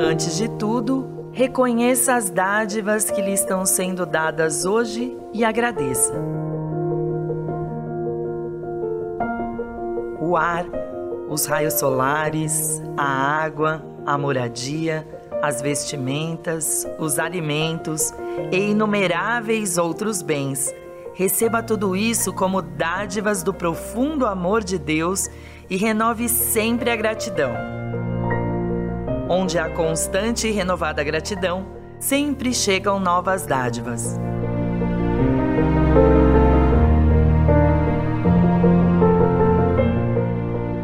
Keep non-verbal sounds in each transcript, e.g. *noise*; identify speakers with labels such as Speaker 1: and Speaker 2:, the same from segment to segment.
Speaker 1: Antes de tudo, reconheça as dádivas que lhe estão sendo dadas hoje e agradeça. O ar, os raios solares, a água, a moradia, as vestimentas, os alimentos e inumeráveis outros bens. Receba tudo isso como dádivas do profundo amor de Deus e renove sempre a gratidão. Onde há constante e renovada gratidão, sempre chegam novas dádivas.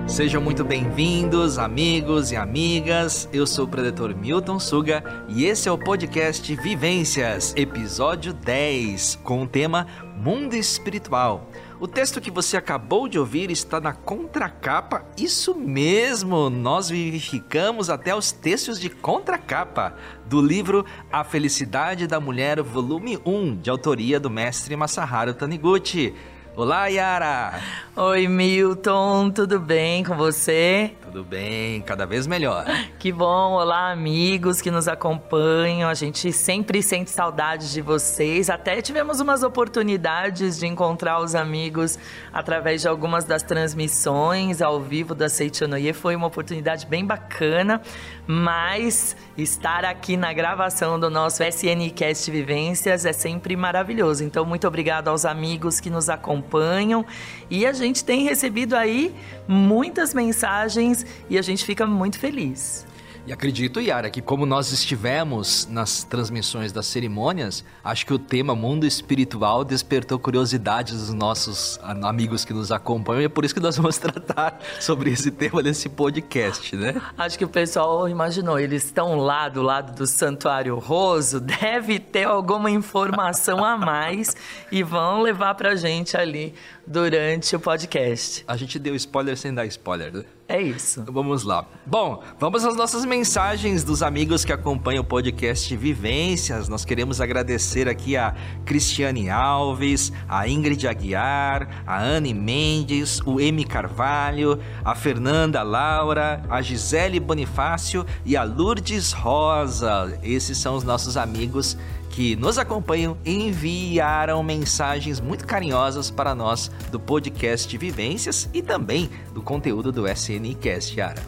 Speaker 2: Sejam muito bem-vindos, amigos e amigas. Eu sou o Predetor Milton Suga e esse é o podcast Vivências, episódio 10, com o tema Mundo Espiritual. O texto que você acabou de ouvir está na contracapa. Isso mesmo, nós vivificamos até os textos de contracapa do livro A Felicidade da Mulher, volume 1, de autoria do mestre Masaharu Taniguchi. Olá, Yara!
Speaker 1: Oi, Milton, tudo bem com você?
Speaker 2: Tudo bem, cada vez melhor.
Speaker 1: Que bom, olá amigos que nos acompanham. A gente sempre sente saudades de vocês. Até tivemos umas oportunidades de encontrar os amigos através de algumas das transmissões ao vivo da Seichonoye. Foi uma oportunidade bem bacana, mas estar aqui na gravação do nosso SNCast Vivências é sempre maravilhoso. Então, muito obrigado aos amigos que nos acompanham e a gente tem recebido aí muitas mensagens e a gente fica muito feliz.
Speaker 2: E acredito, Yara, que como nós estivemos nas transmissões das cerimônias, acho que o tema mundo espiritual despertou curiosidade dos nossos amigos que nos acompanham e é por isso que nós vamos *laughs* tratar sobre esse tema nesse podcast, né?
Speaker 1: Acho que o pessoal imaginou, eles estão lá do lado do Santuário Roso, *laughs* deve ter alguma informação a mais e vão levar pra gente ali durante o podcast.
Speaker 2: A gente deu spoiler sem dar spoiler, né?
Speaker 1: É isso.
Speaker 2: Vamos lá. Bom, vamos às nossas mensagens dos amigos que acompanham o podcast Vivências. Nós queremos agradecer aqui a Cristiane Alves, a Ingrid Aguiar, a Anne Mendes, o M Carvalho, a Fernanda Laura, a Gisele Bonifácio e a Lourdes Rosa. Esses são os nossos amigos que nos acompanham enviaram mensagens muito carinhosas para nós do podcast Vivências e também do conteúdo do SNCast, Yara.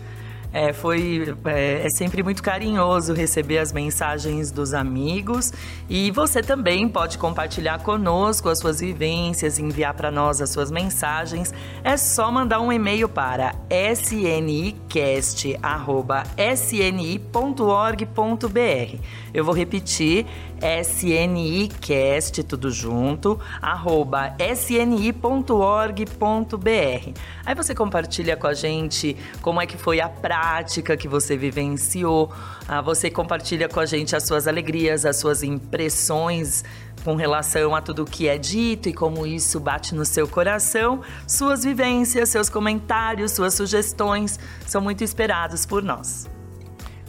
Speaker 1: É, foi é, é, sempre muito carinhoso receber as mensagens dos amigos e você também pode compartilhar conosco as suas vivências, enviar para nós as suas mensagens. É só mandar um e-mail para snicast@sni.org.br. Eu vou repetir snicast tudo junto arroba sni.org.br. Aí você compartilha com a gente como é que foi a prática prática que você vivenciou. Ah, você compartilha com a gente as suas alegrias, as suas impressões com relação a tudo que é dito e como isso bate no seu coração. Suas vivências, seus comentários, suas sugestões são muito esperados por nós.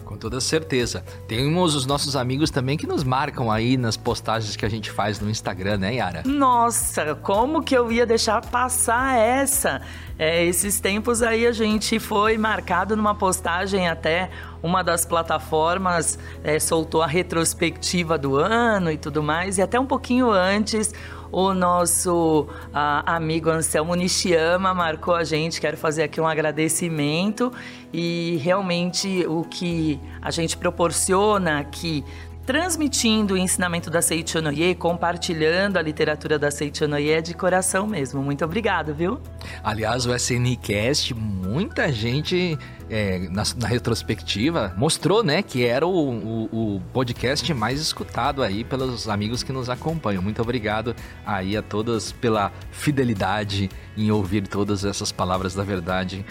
Speaker 2: Com toda certeza. Temos os nossos amigos também que nos marcam aí nas postagens que a gente faz no Instagram, né, Yara?
Speaker 1: Nossa, como que eu ia deixar passar essa? É, esses tempos aí a gente foi marcado numa postagem até uma das plataformas é, soltou a retrospectiva do ano e tudo mais, e até um pouquinho antes o nosso a, amigo Anselmo Nishiyama marcou a gente. Quero fazer aqui um agradecimento e realmente o que a gente proporciona aqui transmitindo o ensinamento da Seichonoye, compartilhando a literatura da Seichonoye é de coração mesmo. Muito obrigado, viu?
Speaker 2: Aliás, o SNCast, muita gente é, na, na, retrospectiva mostrou, né, que era o, o, o, podcast mais escutado aí pelos amigos que nos acompanham. Muito obrigado aí a todos pela fidelidade em ouvir todas essas palavras da verdade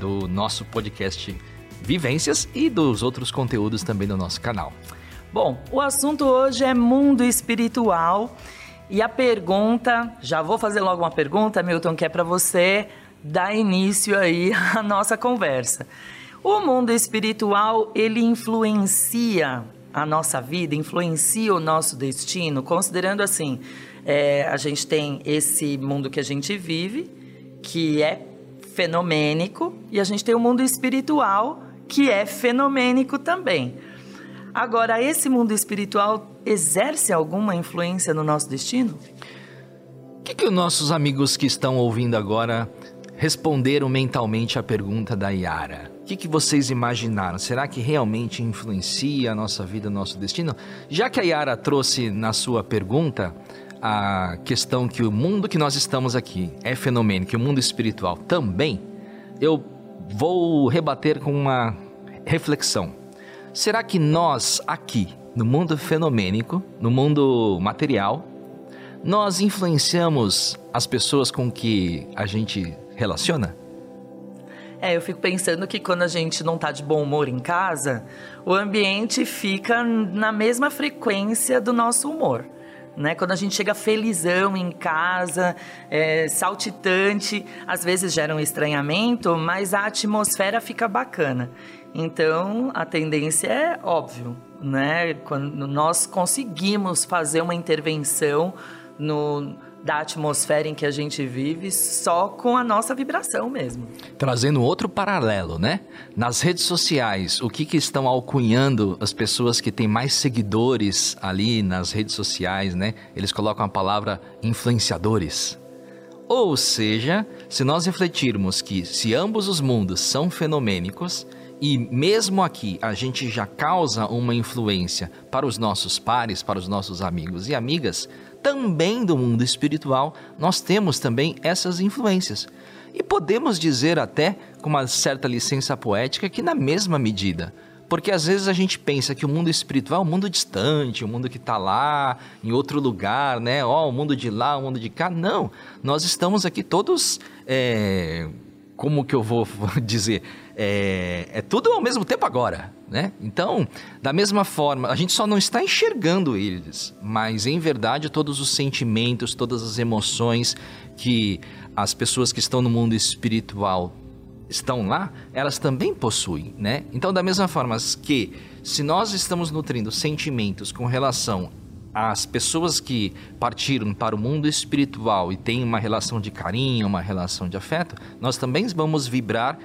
Speaker 2: do nosso podcast Vivências e dos outros conteúdos também do nosso canal.
Speaker 1: Bom, o assunto hoje é mundo espiritual. E a pergunta, já vou fazer logo uma pergunta, Milton, que é para você dar início aí *laughs* à nossa conversa. O mundo espiritual, ele influencia a nossa vida, influencia o nosso destino, considerando assim, é, a gente tem esse mundo que a gente vive, que é fenomênico, e a gente tem o mundo espiritual, que é fenomênico também. Agora, esse mundo espiritual exerce alguma influência no nosso destino?
Speaker 2: O que, que os nossos amigos que estão ouvindo agora responderam mentalmente à pergunta da Yara? O que, que vocês imaginaram? Será que realmente influencia a nossa vida, nosso destino? Já que a Yara trouxe na sua pergunta a questão que o mundo que nós estamos aqui é fenomênico, que o mundo espiritual também, eu vou rebater com uma reflexão. Será que nós aqui, no mundo fenomênico, no mundo material, nós influenciamos as pessoas com que a gente relaciona?
Speaker 1: É, eu fico pensando que quando a gente não tá de bom humor em casa, o ambiente fica na mesma frequência do nosso humor. Né? Quando a gente chega felizão em casa, é, saltitante, às vezes gera um estranhamento, mas a atmosfera fica bacana. Então, a tendência é óbvio, né? Quando nós conseguimos fazer uma intervenção no da atmosfera em que a gente vive só com a nossa vibração mesmo.
Speaker 2: Trazendo outro paralelo, né? Nas redes sociais, o que, que estão alcunhando as pessoas que têm mais seguidores ali nas redes sociais, né? Eles colocam a palavra influenciadores. Ou seja, se nós refletirmos que se ambos os mundos são fenomênicos, e mesmo aqui a gente já causa uma influência para os nossos pares, para os nossos amigos e amigas, também do mundo espiritual, nós temos também essas influências. E podemos dizer até, com uma certa licença poética, que na mesma medida. Porque às vezes a gente pensa que o mundo espiritual é um mundo distante, um mundo que está lá, em outro lugar, né? Ó, oh, o mundo de lá, o mundo de cá. Não, nós estamos aqui todos. É... Como que eu vou *laughs* dizer? É, é tudo ao mesmo tempo agora, né? Então, da mesma forma, a gente só não está enxergando eles, mas em verdade todos os sentimentos, todas as emoções que as pessoas que estão no mundo espiritual estão lá, elas também possuem, né? Então, da mesma forma que se nós estamos nutrindo sentimentos com relação às pessoas que partiram para o mundo espiritual e têm uma relação de carinho, uma relação de afeto, nós também vamos vibrar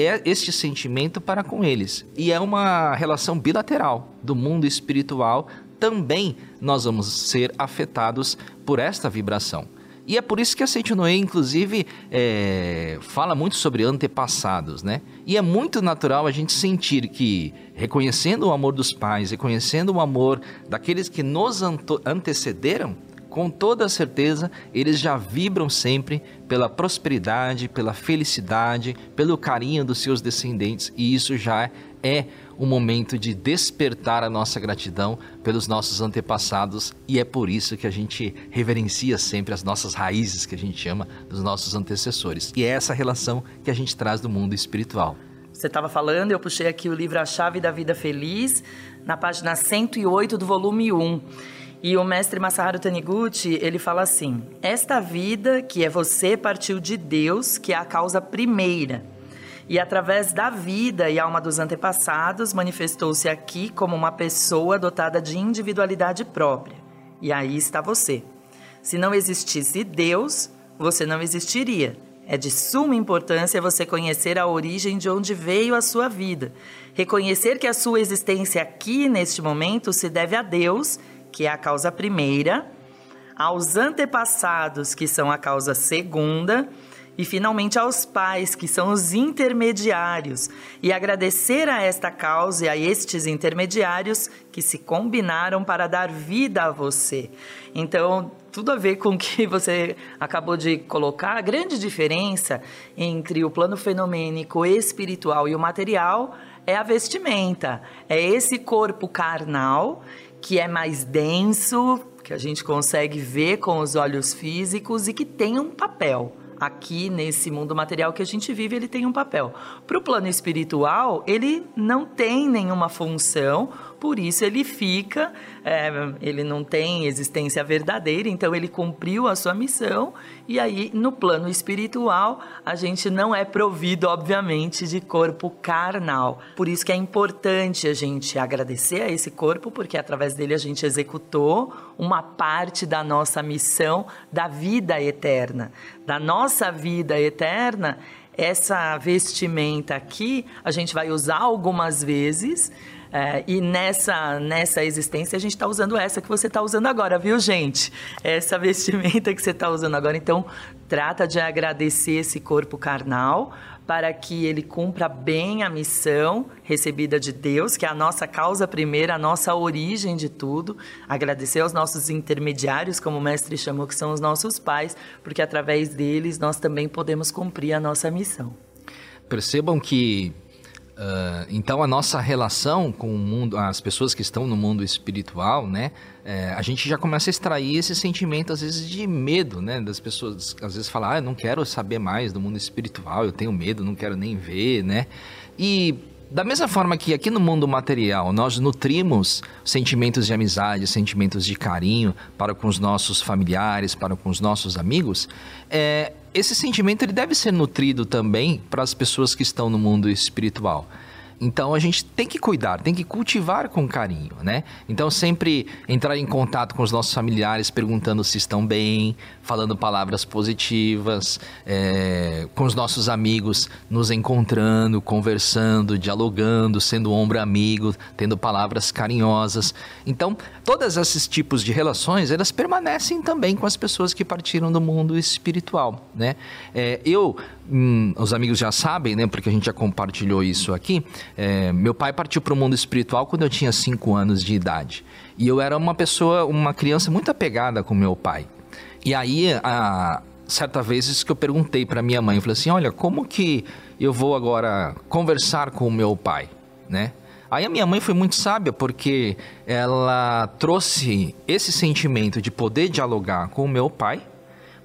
Speaker 2: é este sentimento para com eles. E é uma relação bilateral do mundo espiritual. Também nós vamos ser afetados por esta vibração. E é por isso que a Seite Noé, inclusive, é, fala muito sobre antepassados, né? E é muito natural a gente sentir que, reconhecendo o amor dos pais, reconhecendo o amor daqueles que nos antecederam, com toda certeza, eles já vibram sempre pela prosperidade, pela felicidade, pelo carinho dos seus descendentes, e isso já é um momento de despertar a nossa gratidão pelos nossos antepassados, e é por isso que a gente reverencia sempre as nossas raízes, que a gente chama dos nossos antecessores. E é essa relação que a gente traz do mundo espiritual.
Speaker 1: Você estava falando, eu puxei aqui o livro A Chave da Vida Feliz, na página 108 do volume 1. E o mestre Masaharu Taniguchi, ele fala assim: Esta vida que é você partiu de Deus, que é a causa primeira. E através da vida e alma dos antepassados, manifestou-se aqui como uma pessoa dotada de individualidade própria. E aí está você. Se não existisse Deus, você não existiria. É de suma importância você conhecer a origem de onde veio a sua vida. Reconhecer que a sua existência aqui, neste momento, se deve a Deus que é a causa primeira, aos antepassados, que são a causa segunda, e finalmente aos pais, que são os intermediários, e agradecer a esta causa e a estes intermediários que se combinaram para dar vida a você. Então, tudo a ver com o que *laughs* você acabou de colocar, a grande diferença entre o plano fenomênico espiritual e o material é a vestimenta, é esse corpo carnal que é mais denso, que a gente consegue ver com os olhos físicos e que tem um papel aqui nesse mundo material que a gente vive, ele tem um papel. Para o plano espiritual, ele não tem nenhuma função, por isso ele fica, é, ele não tem existência verdadeira, então ele cumpriu a sua missão, e aí no plano espiritual a gente não é provido, obviamente, de corpo carnal. Por isso que é importante a gente agradecer a esse corpo, porque através dele a gente executou uma parte da nossa missão da vida eterna. Da nossa vida eterna, essa vestimenta aqui a gente vai usar algumas vezes É, e nessa, nessa existência a gente está usando essa que você está usando agora, viu, gente? Essa vestimenta que você está usando agora. Então, trata de agradecer esse corpo carnal para que ele cumpra bem a missão recebida de Deus, que é a nossa causa primeira, a nossa origem de tudo. Agradecer aos nossos intermediários, como o mestre chamou, que são os nossos pais, porque através deles nós também podemos cumprir a nossa missão.
Speaker 2: Percebam que Uh, então a nossa relação com o mundo, as pessoas que estão no mundo espiritual, né, é, a gente já começa a extrair esse sentimento às vezes de medo, né, das pessoas às vezes falar, ah, eu não quero saber mais do mundo espiritual, eu tenho medo, não quero nem ver, né, e da mesma forma que aqui no mundo material nós nutrimos sentimentos de amizade, sentimentos de carinho para com os nossos familiares, para com os nossos amigos, é, esse sentimento ele deve ser nutrido também para as pessoas que estão no mundo espiritual. Então a gente tem que cuidar, tem que cultivar com carinho, né? Então sempre entrar em contato com os nossos familiares, perguntando se estão bem, falando palavras positivas, é, com os nossos amigos, nos encontrando, conversando, dialogando, sendo ombro amigo, tendo palavras carinhosas. Então todos esses tipos de relações elas permanecem também com as pessoas que partiram do mundo espiritual, né? É, eu hum, os amigos já sabem, né? Porque a gente já compartilhou isso aqui. É, meu pai partiu para o mundo espiritual quando eu tinha 5 anos de idade. E eu era uma pessoa, uma criança muito apegada com meu pai. E aí, a, certa vez que eu perguntei para minha mãe, eu falei assim, olha, como que eu vou agora conversar com o meu pai, né? Aí a minha mãe foi muito sábia porque ela trouxe esse sentimento de poder dialogar com o meu pai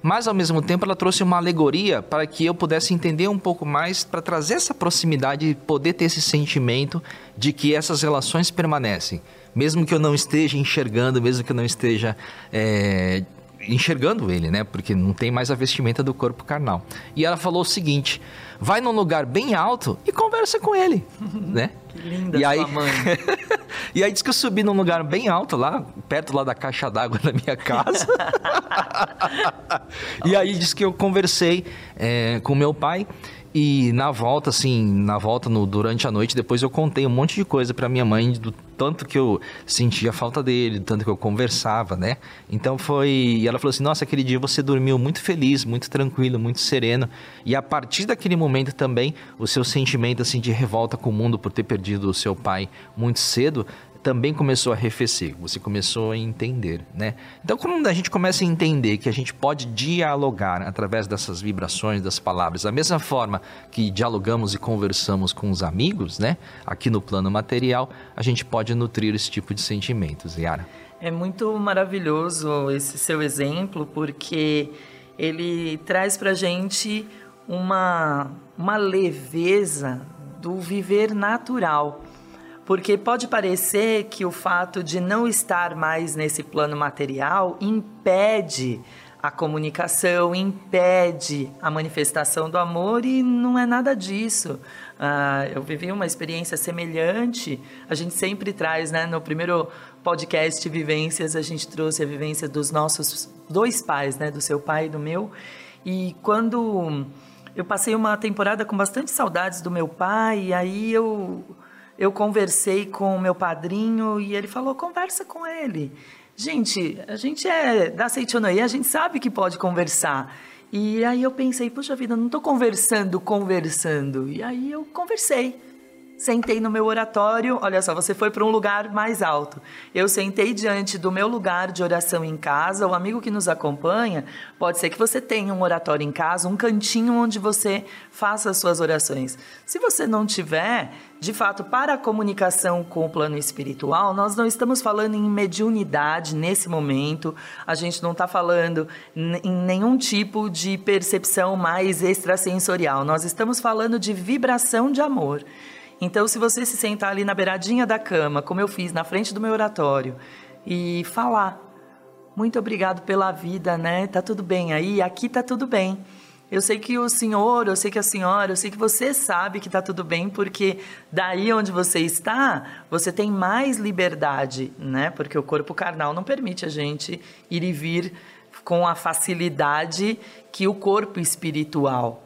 Speaker 2: mas ao mesmo tempo ela trouxe uma alegoria para que eu pudesse entender um pouco mais, para trazer essa proximidade e poder ter esse sentimento de que essas relações permanecem, mesmo que eu não esteja enxergando, mesmo que eu não esteja é, enxergando ele, né? Porque não tem mais a vestimenta do corpo carnal. E ela falou o seguinte: vai num lugar bem alto e conversa com ele, *laughs* né?
Speaker 1: Que linda
Speaker 2: e aí...
Speaker 1: mãe. *laughs*
Speaker 2: e aí diz que eu subi num lugar bem alto lá, perto lá da caixa d'água da minha casa. *laughs* e aí diz que eu conversei é, com meu pai e na volta, assim, na volta no, durante a noite, depois eu contei um monte de coisa para minha mãe do tanto que eu sentia falta dele, do tanto que eu conversava, né? Então foi. E ela falou assim: Nossa, aquele dia você dormiu muito feliz, muito tranquilo, muito sereno. E a partir daquele momento também, o seu sentimento assim de revolta com o mundo por ter perdido o seu pai muito cedo também começou a arrefecer, você começou a entender, né? Então, quando a gente começa a entender que a gente pode dialogar através dessas vibrações das palavras, da mesma forma que dialogamos e conversamos com os amigos, né? Aqui no plano material, a gente pode nutrir esse tipo de sentimentos, Yara.
Speaker 1: É muito maravilhoso esse seu exemplo, porque ele traz para gente uma, uma leveza do viver natural porque pode parecer que o fato de não estar mais nesse plano material impede a comunicação, impede a manifestação do amor e não é nada disso. Uh, eu vivi uma experiência semelhante. A gente sempre traz, né? No primeiro podcast Vivências, a gente trouxe a vivência dos nossos dois pais, né? Do seu pai e do meu. E quando eu passei uma temporada com bastante saudades do meu pai, e aí eu eu conversei com o meu padrinho e ele falou: conversa com ele. Gente, a gente é da Seichonoye, a gente sabe que pode conversar. E aí eu pensei, puxa vida, não estou conversando, conversando. E aí eu conversei. Sentei no meu oratório, olha só, você foi para um lugar mais alto. Eu sentei diante do meu lugar de oração em casa. O amigo que nos acompanha, pode ser que você tenha um oratório em casa, um cantinho onde você faça as suas orações. Se você não tiver, de fato, para a comunicação com o plano espiritual, nós não estamos falando em mediunidade nesse momento, a gente não está falando em nenhum tipo de percepção mais extrasensorial, nós estamos falando de vibração de amor. Então, se você se sentar ali na beiradinha da cama, como eu fiz na frente do meu oratório, e falar: Muito obrigado pela vida, né? Tá tudo bem aí? Aqui tá tudo bem. Eu sei que o senhor, eu sei que a senhora, eu sei que você sabe que está tudo bem, porque daí onde você está, você tem mais liberdade, né? Porque o corpo carnal não permite a gente ir e vir com a facilidade que o corpo espiritual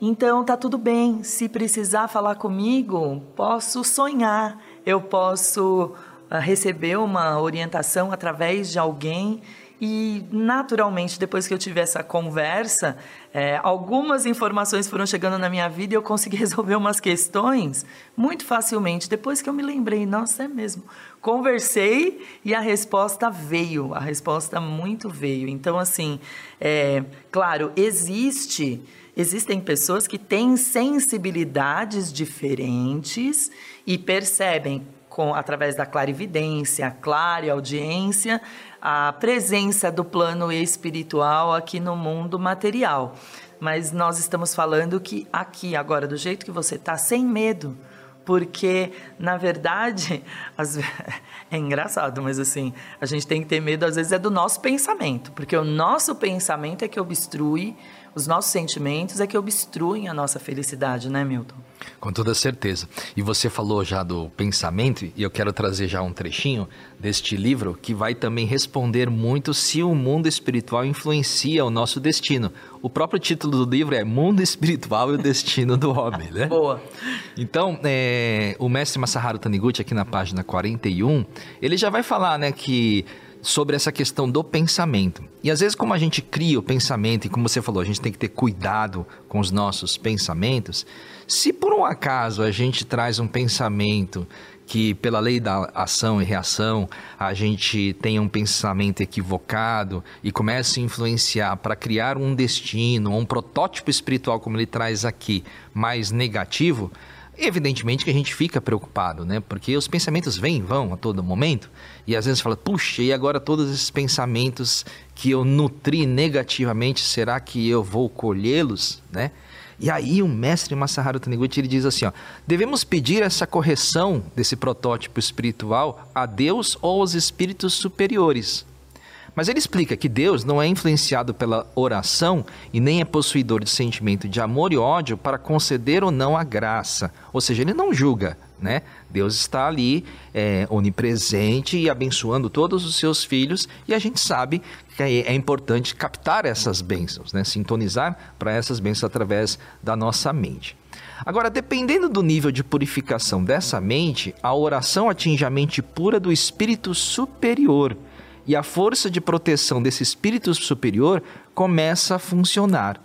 Speaker 1: então tá tudo bem. Se precisar falar comigo, posso sonhar. eu posso uh, receber uma orientação através de alguém e naturalmente, depois que eu tive essa conversa, é, algumas informações foram chegando na minha vida e eu consegui *laughs* resolver umas questões muito facilmente. Depois que eu me lembrei, nossa, é mesmo. Conversei e a resposta veio, a resposta muito veio. Então, assim, é, claro, existe. Existem pessoas que têm sensibilidades diferentes e percebem com, através da clarividência, clara audiência, a presença do plano espiritual aqui no mundo material. Mas nós estamos falando que aqui, agora, do jeito que você está, sem medo. Porque, na verdade, *laughs* as... é engraçado, mas assim, a gente tem que ter medo, às vezes, é do nosso pensamento. Porque o nosso pensamento é que obstrui os nossos sentimentos é que obstruem a nossa felicidade, né, Milton?
Speaker 2: Com toda certeza. E você falou já do pensamento, e eu quero trazer já um trechinho deste livro que vai também responder muito se o mundo espiritual influencia o nosso destino. O próprio título do livro é Mundo Espiritual e o Destino do Homem, né? *laughs*
Speaker 1: Boa.
Speaker 2: Então, é, o mestre Masaharu Taniguchi, aqui na página 41, ele já vai falar, né, que sobre essa questão do pensamento. E às vezes, como a gente cria o pensamento, e como você falou, a gente tem que ter cuidado com os nossos pensamentos, se por um acaso a gente traz um pensamento que, pela lei da ação e reação, a gente tenha um pensamento equivocado e comece a influenciar para criar um destino, um protótipo espiritual, como ele traz aqui, mais negativo Evidentemente que a gente fica preocupado, né? Porque os pensamentos vêm e vão a todo momento. E às vezes fala, puxa, e agora todos esses pensamentos que eu nutri negativamente, será que eu vou colhê-los, né? E aí o mestre Masaharu Taniguchi ele diz assim, ó, devemos pedir essa correção desse protótipo espiritual a Deus ou aos espíritos superiores. Mas ele explica que Deus não é influenciado pela oração e nem é possuidor de sentimento de amor e ódio para conceder ou não a graça. Ou seja, ele não julga, né? Deus está ali é, onipresente e abençoando todos os seus filhos e a gente sabe que é, é importante captar essas bênçãos, né? Sintonizar para essas bênçãos através da nossa mente. Agora, dependendo do nível de purificação dessa mente, a oração atinge a mente pura do espírito superior e a força de proteção desse espírito superior começa a funcionar.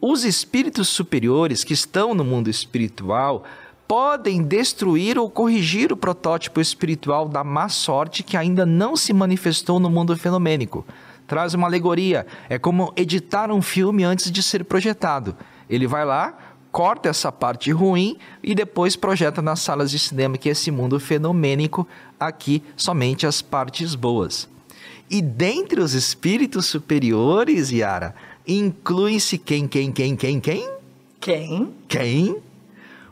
Speaker 2: Os espíritos superiores que estão no mundo espiritual podem destruir ou corrigir o protótipo espiritual da má sorte que ainda não se manifestou no mundo fenomênico. Traz uma alegoria, é como editar um filme antes de ser projetado. Ele vai lá, corta essa parte ruim e depois projeta nas salas de cinema que é esse mundo fenomênico, aqui somente as partes boas. E dentre os espíritos superiores, Yara, inclui-se quem, quem, quem, quem, quem?
Speaker 1: Quem?
Speaker 2: Quem?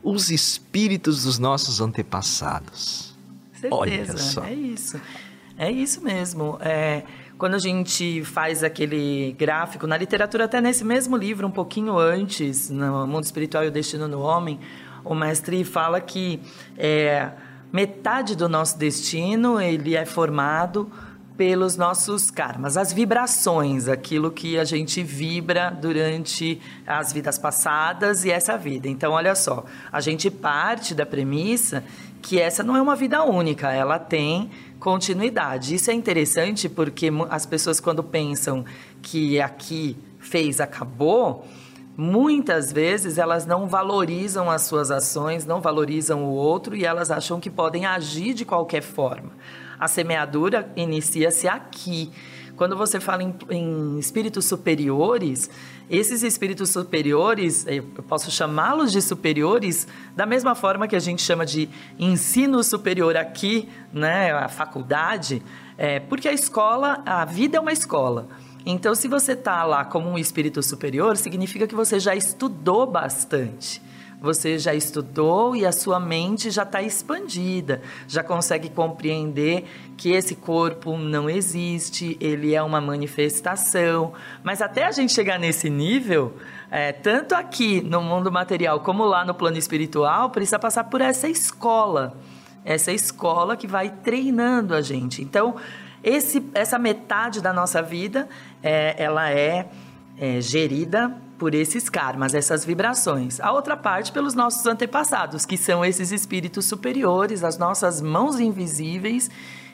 Speaker 2: Os espíritos dos nossos antepassados.
Speaker 1: Certeza, Olha só. é isso. É isso mesmo. É, quando a gente faz aquele gráfico, na literatura, até nesse mesmo livro, um pouquinho antes, no Mundo Espiritual e o Destino do Homem, o mestre fala que é, metade do nosso destino ele é formado pelos nossos karmas, as vibrações, aquilo que a gente vibra durante as vidas passadas e essa vida. Então, olha só, a gente parte da premissa que essa não é uma vida única, ela tem continuidade. Isso é interessante porque as pessoas, quando pensam que aqui fez, acabou, muitas vezes elas não valorizam as suas ações, não valorizam o outro e elas acham que podem agir de qualquer forma a semeadura inicia-se aqui. Quando você fala em, em espíritos superiores, esses espíritos superiores, eu posso chamá-los de superiores da mesma forma que a gente chama de ensino superior aqui, né, a faculdade, é, porque a escola, a vida é uma escola. Então, se você está lá como um espírito superior, significa que você já estudou bastante. Você já estudou e a sua mente já está expandida, já consegue compreender que esse corpo não existe, ele é uma manifestação. Mas até a gente chegar nesse nível, é, tanto aqui no mundo material como lá no plano espiritual, precisa passar por essa escola. Essa escola que vai treinando a gente. Então, esse, essa metade da nossa vida, é, ela é, é gerida por esses karmas, essas vibrações. A outra parte pelos nossos antepassados, que são esses espíritos superiores, as nossas mãos invisíveis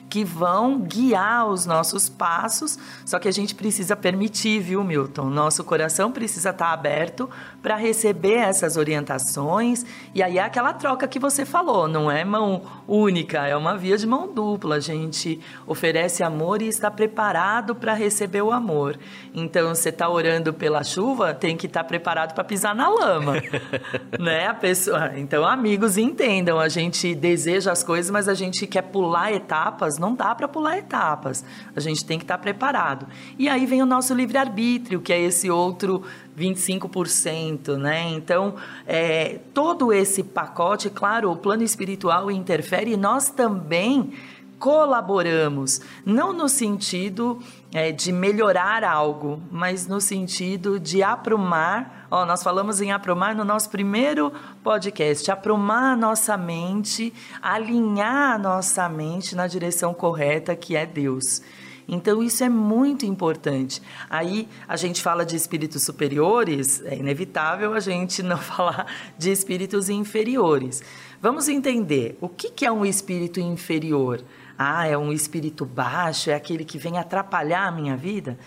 Speaker 1: que vão guiar os nossos passos, só que a gente precisa permitir, viu, Milton? Nosso coração precisa estar aberto para receber essas orientações. E aí é aquela troca que você falou, não é mão única, é uma via de mão dupla. A gente oferece amor e está preparado para receber o amor. Então, você está orando pela chuva, tem que estar preparado para pisar na lama, *laughs* né? A pessoa, então, amigos, entendam, a gente deseja as coisas, mas a gente quer pular etapas etapas, não dá para pular etapas. A gente tem que estar tá preparado. E aí vem o nosso livre-arbítrio, que é esse outro 25%, né? Então, é, todo esse pacote, claro, o plano espiritual interfere e nós também colaboramos, não no sentido é, de melhorar algo, mas no sentido de aprumar. Ó, nós falamos em aprumar no nosso primeiro podcast, aprumar a nossa mente, alinhar a nossa mente na direção correta que é Deus. Então, isso é muito importante. Aí, a gente fala de espíritos superiores, é inevitável a gente não *laughs* falar de espíritos inferiores. Vamos entender o que é um espírito inferior ah, é um espírito baixo, é aquele que vem atrapalhar a minha vida?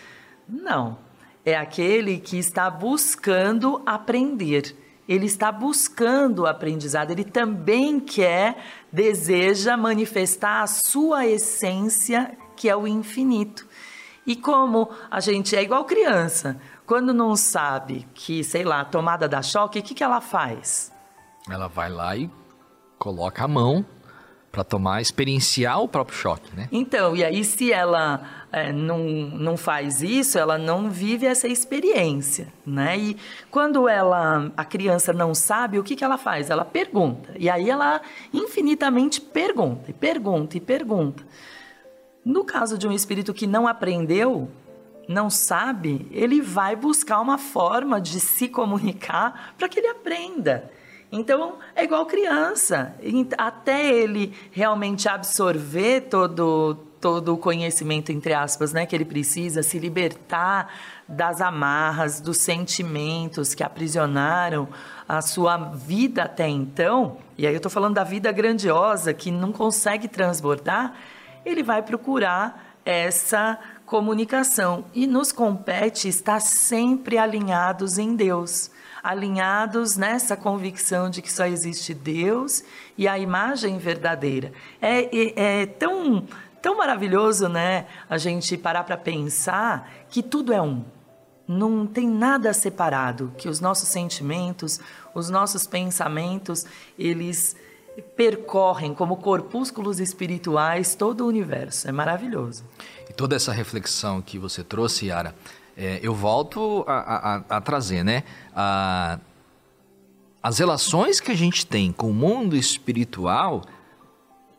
Speaker 1: Não. É aquele que está buscando aprender. Ele está buscando o aprendizado, ele também quer, deseja manifestar a sua essência, que é o infinito. E como a gente é igual criança, quando não sabe que, sei lá, a tomada dá choque, o que, que ela faz?
Speaker 2: Ela vai lá e coloca a mão para tomar, experienciar o próprio choque, né?
Speaker 1: Então, e aí se ela é, não, não faz isso, ela não vive essa experiência, né? E quando ela, a criança não sabe, o que, que ela faz? Ela pergunta. E aí ela infinitamente pergunta, e pergunta, e pergunta. No caso de um espírito que não aprendeu, não sabe, ele vai buscar uma forma de se comunicar para que ele aprenda. Então, é igual criança. Até ele realmente absorver todo, todo o conhecimento, entre aspas, né, que ele precisa, se libertar das amarras, dos sentimentos que aprisionaram a sua vida até então, e aí eu estou falando da vida grandiosa que não consegue transbordar, ele vai procurar essa comunicação. E nos compete estar sempre alinhados em Deus alinhados nessa convicção de que só existe Deus e a imagem verdadeira. É, é, é tão, tão maravilhoso, né? A gente parar para pensar que tudo é um. Não tem nada separado, que os nossos sentimentos, os nossos pensamentos, eles percorrem como corpúsculos espirituais todo o universo. É maravilhoso.
Speaker 2: E toda essa reflexão que você trouxe, Yara, é, eu volto a, a, a trazer, né? A, as relações que a gente tem com o mundo espiritual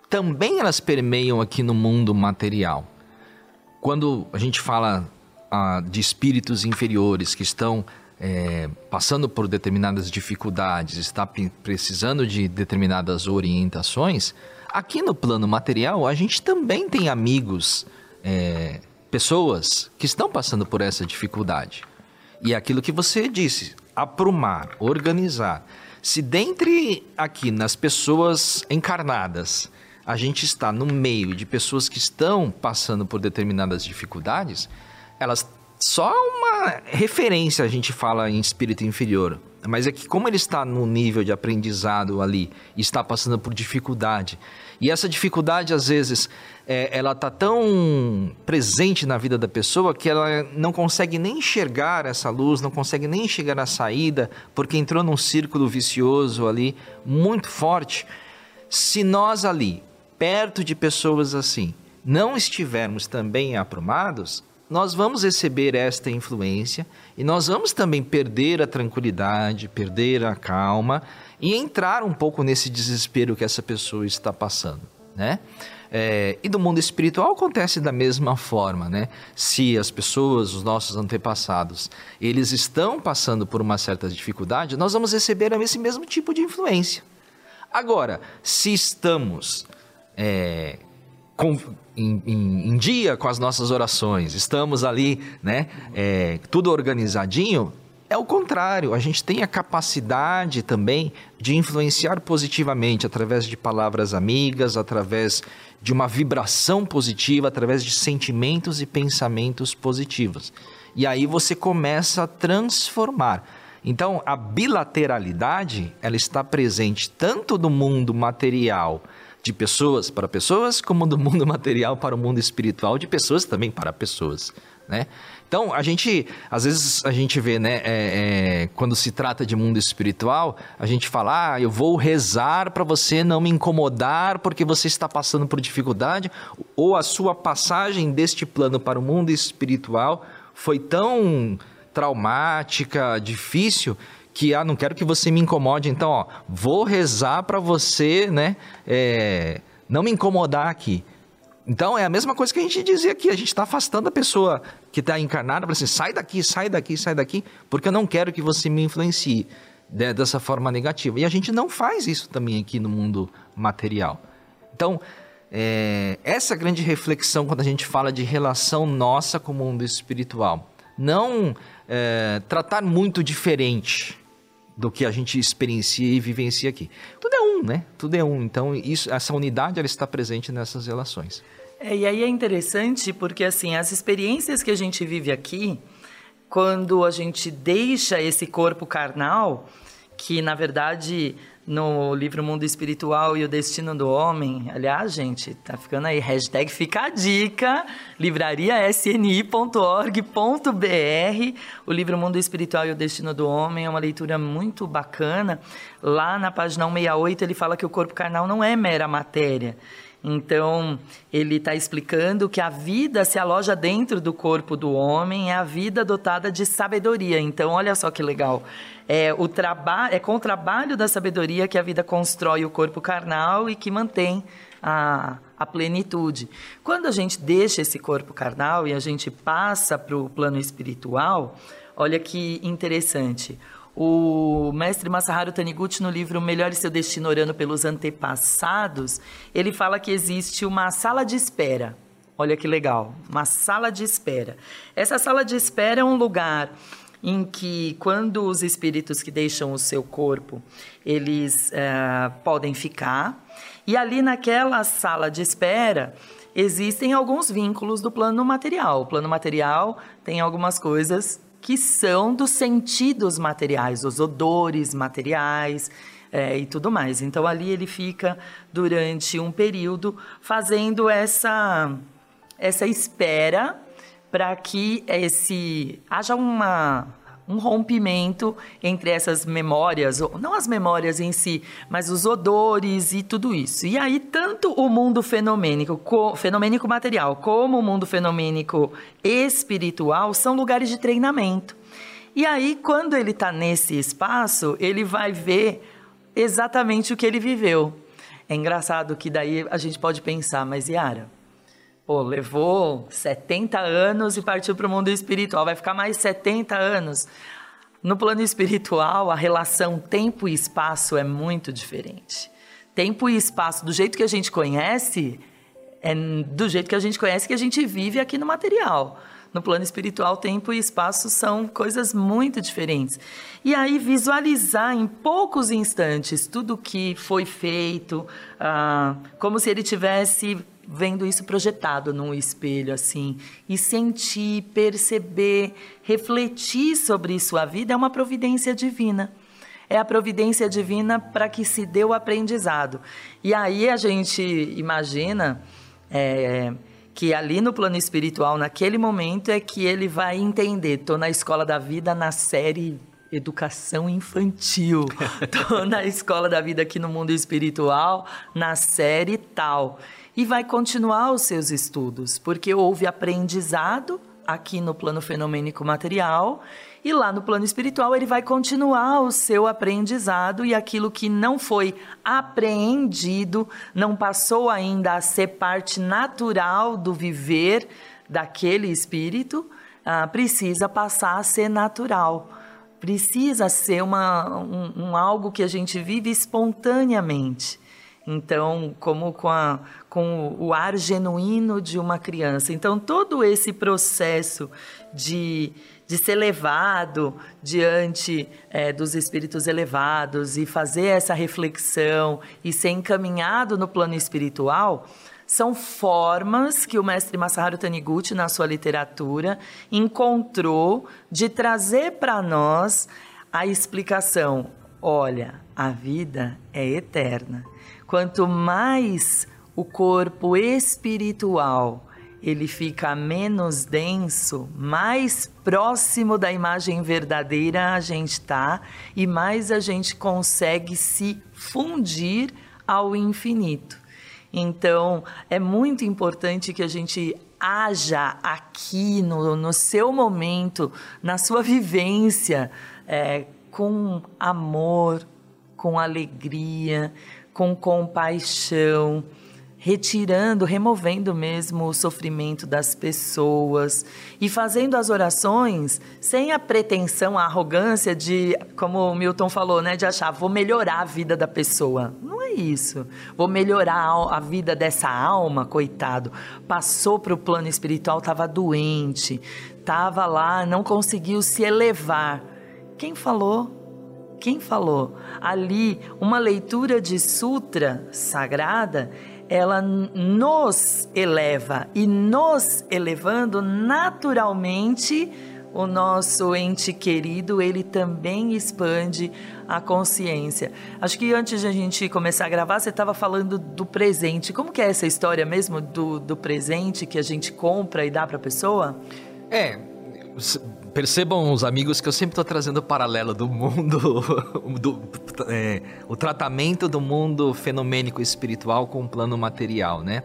Speaker 2: também elas permeiam aqui no mundo material. Quando a gente fala de espíritos inferiores que estão é, passando por determinadas dificuldades, está precisando de determinadas orientações, aqui no plano material a gente também tem amigos é, pessoas que estão passando por essa dificuldade. E é aquilo que você disse, aprumar, organizar. Se dentre aqui nas pessoas encarnadas, a gente está no meio de pessoas que estão passando por determinadas dificuldades, elas só uma referência a gente fala em espírito inferior, mas é que como ele está no nível de aprendizado ali está passando por dificuldade, e essa dificuldade às vezes é, ela está tão presente na vida da pessoa que ela não consegue nem enxergar essa luz, não consegue nem enxergar a saída, porque entrou num círculo vicioso ali muito forte. Se nós ali, perto de pessoas assim, não estivermos também aprumados, nós vamos receber esta influência e nós vamos também perder a tranquilidade, perder a calma e entrar um pouco nesse desespero que essa pessoa está passando, né? É, e do mundo espiritual acontece da mesma forma, né? Se as pessoas, os nossos antepassados, eles estão passando por uma certa dificuldade, nós vamos receber esse mesmo tipo de influência. Agora, se estamos é, com, em, em, em, dia com as nossas orações, estamos ali, né, é, tudo organizadinho, é o contrário, a gente tem a capacidade também de influenciar positivamente através de palavras amigas, através de uma vibração positiva, através de sentimentos e pensamentos positivos. E aí você começa a transformar. Então, a bilateralidade, ela está presente tanto no mundo material de pessoas para pessoas, como do mundo *laughs* material para o mundo espiritual de pessoas também para pessoas, né? Então, a gente, às vezes, a gente vê, né, é, é, quando se trata de mundo espiritual, a gente fala, ah, eu vou rezar para você não me incomodar porque você está passando por dificuldade, ou a sua passagem deste plano para o mundo espiritual foi tão traumática, difícil, que ah, não quero que você me incomode, então, ó, vou rezar para você, né, é, não me incomodar aqui. Então é a mesma coisa que a gente dizia aqui, a gente está afastando a pessoa que está encarnada, para assim, sai daqui, sai daqui, sai daqui, porque eu não quero que você me influencie né, dessa forma negativa. E a gente não faz isso também aqui no mundo material. Então, é, essa grande reflexão quando a gente fala de relação nossa com o mundo espiritual. Não é, tratar muito diferente do que a gente experiencia e vivencia aqui. Tudo é um, né? Tudo é um. Então, isso, essa unidade ela está presente nessas relações.
Speaker 1: É, e aí é interessante porque assim as experiências que a gente vive aqui, quando a gente deixa esse corpo carnal, que na verdade no livro Mundo Espiritual e o Destino do Homem. Aliás, gente, tá ficando aí, hashtag fica a dica, livrariasni.org.br. O livro Mundo Espiritual e o Destino do Homem é uma leitura muito bacana. Lá na página 168 ele fala que o corpo carnal não é mera matéria. Então, ele está explicando que a vida se aloja dentro do corpo do homem, é a vida dotada de sabedoria. Então, olha só que legal. É, o é com o trabalho da sabedoria que a vida constrói o corpo carnal e que mantém a, a plenitude. Quando a gente deixa esse corpo carnal e a gente passa para o plano espiritual, olha que interessante. O mestre Masaharu Taniguchi, no livro Melhore Seu Destino Orando pelos Antepassados, ele fala que existe uma sala de espera. Olha que legal, uma sala de espera. Essa sala de espera é um lugar em que, quando os espíritos que deixam o seu corpo, eles é, podem ficar, e ali naquela sala de espera existem alguns vínculos do plano material. O plano material tem algumas coisas que são dos sentidos materiais, os odores materiais é, e tudo mais. Então ali ele fica durante um período fazendo essa essa espera para que esse haja uma um rompimento entre essas memórias, não as memórias em si, mas os odores e tudo isso. E aí, tanto o mundo fenomênico, fenomênico material, como o mundo fenomênico espiritual são lugares de treinamento. E aí, quando ele está nesse espaço, ele vai ver exatamente o que ele viveu. É engraçado que daí a gente pode pensar, mas Yara, Pô, levou 70 anos e partiu para o mundo espiritual, vai ficar mais 70 anos. No plano espiritual, a relação tempo e espaço é muito diferente. Tempo e espaço, do jeito que a gente conhece, é do jeito que a gente conhece que a gente vive aqui no material. No plano espiritual, tempo e espaço são coisas muito diferentes. E aí, visualizar em poucos instantes tudo que foi feito, ah, como se ele tivesse vendo isso projetado num espelho assim e sentir, perceber, refletir sobre sua vida é uma providência divina. É a providência divina para que se dê o aprendizado. E aí a gente imagina é, que ali no plano espiritual, naquele momento, é que ele vai entender. Estou na escola da vida na série educação infantil. *laughs* Estou na escola da vida aqui no mundo espiritual, na série tal e vai continuar os seus estudos, porque houve aprendizado aqui no plano fenomênico material e lá no plano espiritual ele vai continuar o seu aprendizado e aquilo que não foi apreendido, não passou ainda a ser parte natural do viver daquele espírito, ah, precisa passar a ser natural. Precisa ser uma, um, um algo que a gente vive espontaneamente. Então, como com, a, com o ar genuíno de uma criança. Então, todo esse processo de, de ser levado diante é, dos espíritos elevados e fazer essa reflexão e ser encaminhado no plano espiritual são formas que o mestre Masaharu Taniguchi, na sua literatura, encontrou de trazer para nós a explicação. Olha, a vida é eterna. Quanto mais o corpo espiritual ele fica menos denso, mais próximo da imagem verdadeira a gente está e mais a gente consegue se fundir ao infinito. Então, é muito importante que a gente haja aqui no, no seu momento, na sua vivência, é, com amor, com alegria, com compaixão retirando, removendo mesmo o sofrimento das pessoas e fazendo as orações sem a pretensão, a arrogância de, como o Milton falou, né, de achar vou melhorar a vida da pessoa. Não é isso. Vou melhorar a vida dessa alma, coitado. Passou para o plano espiritual, estava doente, estava lá, não conseguiu se elevar. Quem falou? Quem falou? Ali, uma leitura de sutra sagrada ela nos eleva e nos elevando naturalmente o nosso ente querido, ele também expande a consciência. Acho que antes de a gente começar a gravar, você estava falando do presente. Como que é essa história mesmo do, do presente que a gente compra e dá para a pessoa?
Speaker 2: É, percebam os amigos que eu sempre estou trazendo o paralelo do mundo, *laughs* do, é, o tratamento do mundo fenomênico espiritual com o plano material, né?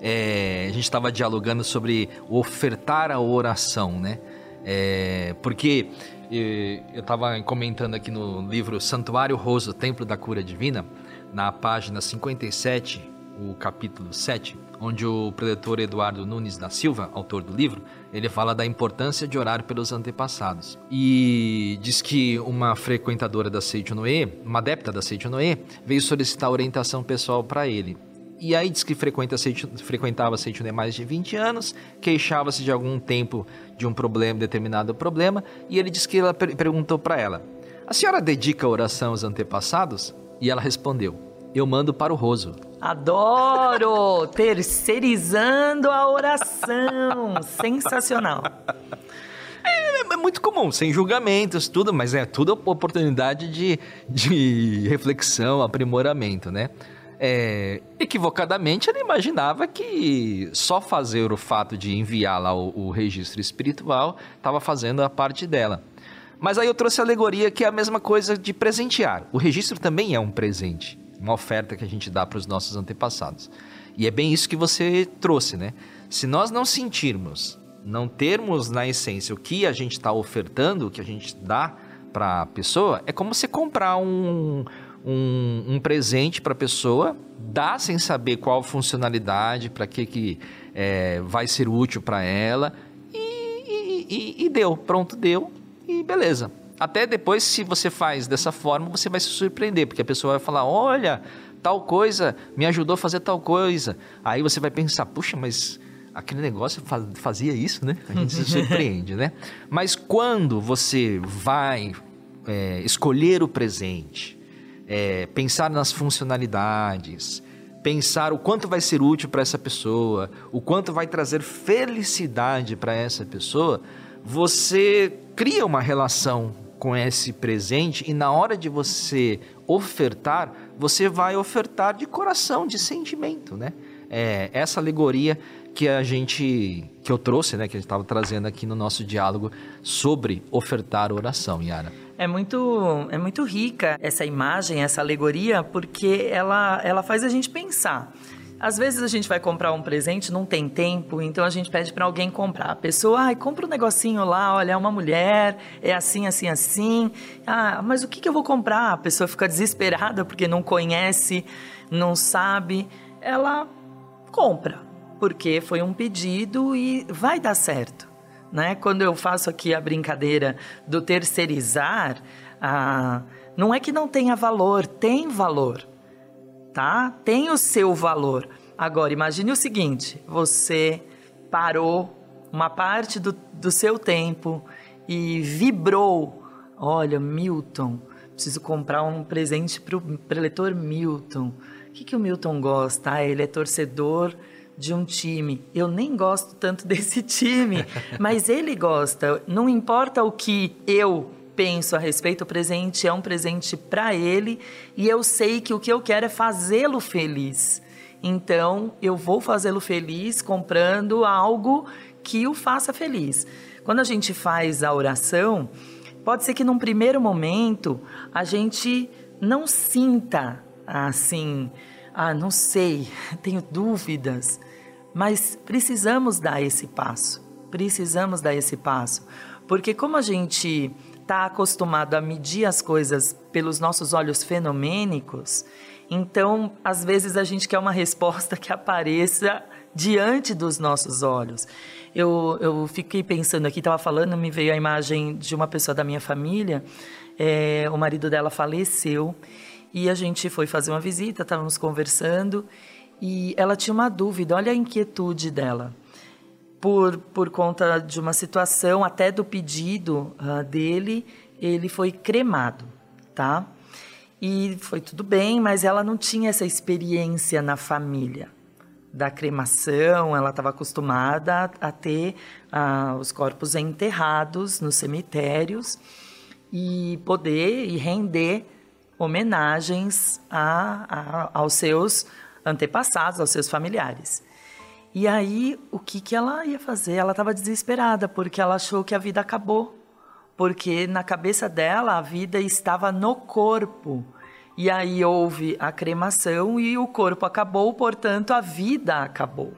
Speaker 2: É, a gente estava dialogando sobre ofertar a oração, né? É, porque eu estava comentando aqui no livro Santuário Roso, Templo da Cura Divina, na página 57, o capítulo 7, onde o preletor Eduardo Nunes da Silva, autor do livro, ele fala da importância de orar pelos antepassados. E diz que uma frequentadora da Seijo Noé, uma adepta da Seijo Noé, veio solicitar orientação pessoal para ele. E aí diz que frequenta frequentava a Seijo Noé mais de 20 anos, queixava-se de algum tempo de um problema, determinado problema, e ele diz que ela per perguntou para ela: "A senhora dedica oração aos antepassados?" E ela respondeu: eu mando para o Roso.
Speaker 1: Adoro! Terceirizando a oração. Sensacional.
Speaker 2: É, é, muito comum, sem julgamentos, tudo, mas é tudo oportunidade de, de reflexão, aprimoramento, né? É, equivocadamente, ela imaginava que só fazer o fato de enviar lá o, o registro espiritual estava fazendo a parte dela. Mas aí eu trouxe a alegoria que é a mesma coisa de presentear. O registro também é um presente uma oferta que a gente dá para os nossos antepassados. E é bem isso que você trouxe, né? Se nós não sentirmos, não termos na essência o que a gente está ofertando, o que a gente dá para a pessoa, é como você comprar um, um, um presente para a pessoa, dá sem saber qual funcionalidade, para que, que é, vai ser útil para ela, e, e, e deu, pronto, deu, e beleza. Até depois, se você faz dessa forma, você vai se surpreender, porque a pessoa vai falar: olha, tal coisa me ajudou a fazer tal coisa. Aí você vai pensar: puxa, mas aquele negócio fazia isso, né? A gente se *laughs* surpreende, né? Mas quando você vai é, escolher o presente, é, pensar nas funcionalidades, pensar o quanto vai ser útil para essa pessoa, o quanto vai trazer felicidade para essa pessoa, você cria uma relação com esse presente e na hora de você ofertar, você vai ofertar de coração, de sentimento, né? É essa alegoria que a gente que eu trouxe, né, que a gente estava trazendo aqui no nosso diálogo sobre ofertar oração, Yara.
Speaker 1: É muito é muito rica essa imagem, essa alegoria, porque ela ela faz a gente pensar. Às vezes a gente vai comprar um presente, não tem tempo, então a gente pede para alguém comprar. A pessoa, ai, compra um negocinho lá, olha, é uma mulher, é assim, assim, assim. Ah, mas o que, que eu vou comprar? A pessoa fica desesperada porque não conhece, não sabe. Ela compra, porque foi um pedido e vai dar certo. Né? Quando eu faço aqui a brincadeira do terceirizar, ah, não é que não tenha valor, tem valor tá? Tem o seu valor. Agora, imagine o seguinte: você parou uma parte do, do seu tempo e vibrou. Olha, Milton, preciso comprar um presente para o preletor Milton. O que, que o Milton gosta? Ah, ele é torcedor de um time. Eu nem gosto tanto *laughs* desse time, mas ele gosta. Não importa o que eu penso a respeito, o presente é um presente para ele e eu sei que o que eu quero é fazê-lo feliz. Então, eu vou fazê-lo feliz comprando algo que o faça feliz. Quando a gente faz a oração, pode ser que num primeiro momento a gente não sinta assim, ah, não sei, *laughs* tenho dúvidas, mas precisamos dar esse passo. Precisamos dar esse passo, porque como a gente está acostumado a medir as coisas pelos nossos olhos fenomênicos, então às vezes a gente quer uma resposta que apareça diante dos nossos olhos. Eu, eu fiquei pensando aqui, estava falando, me veio a imagem de uma pessoa da minha família, é, o marido dela faleceu e a gente foi fazer uma visita, estávamos conversando e ela tinha uma dúvida, olha a inquietude dela. Por, por conta de uma situação, até do pedido uh, dele, ele foi cremado, tá? E foi tudo bem, mas ela não tinha essa experiência na família da cremação, ela estava acostumada a, a ter uh, os corpos enterrados nos cemitérios e poder e render homenagens a, a, aos seus antepassados, aos seus familiares. E aí, o que, que ela ia fazer? Ela estava desesperada, porque ela achou que a vida acabou. Porque na cabeça dela, a vida estava no corpo. E aí houve a cremação e o corpo acabou, portanto, a vida acabou.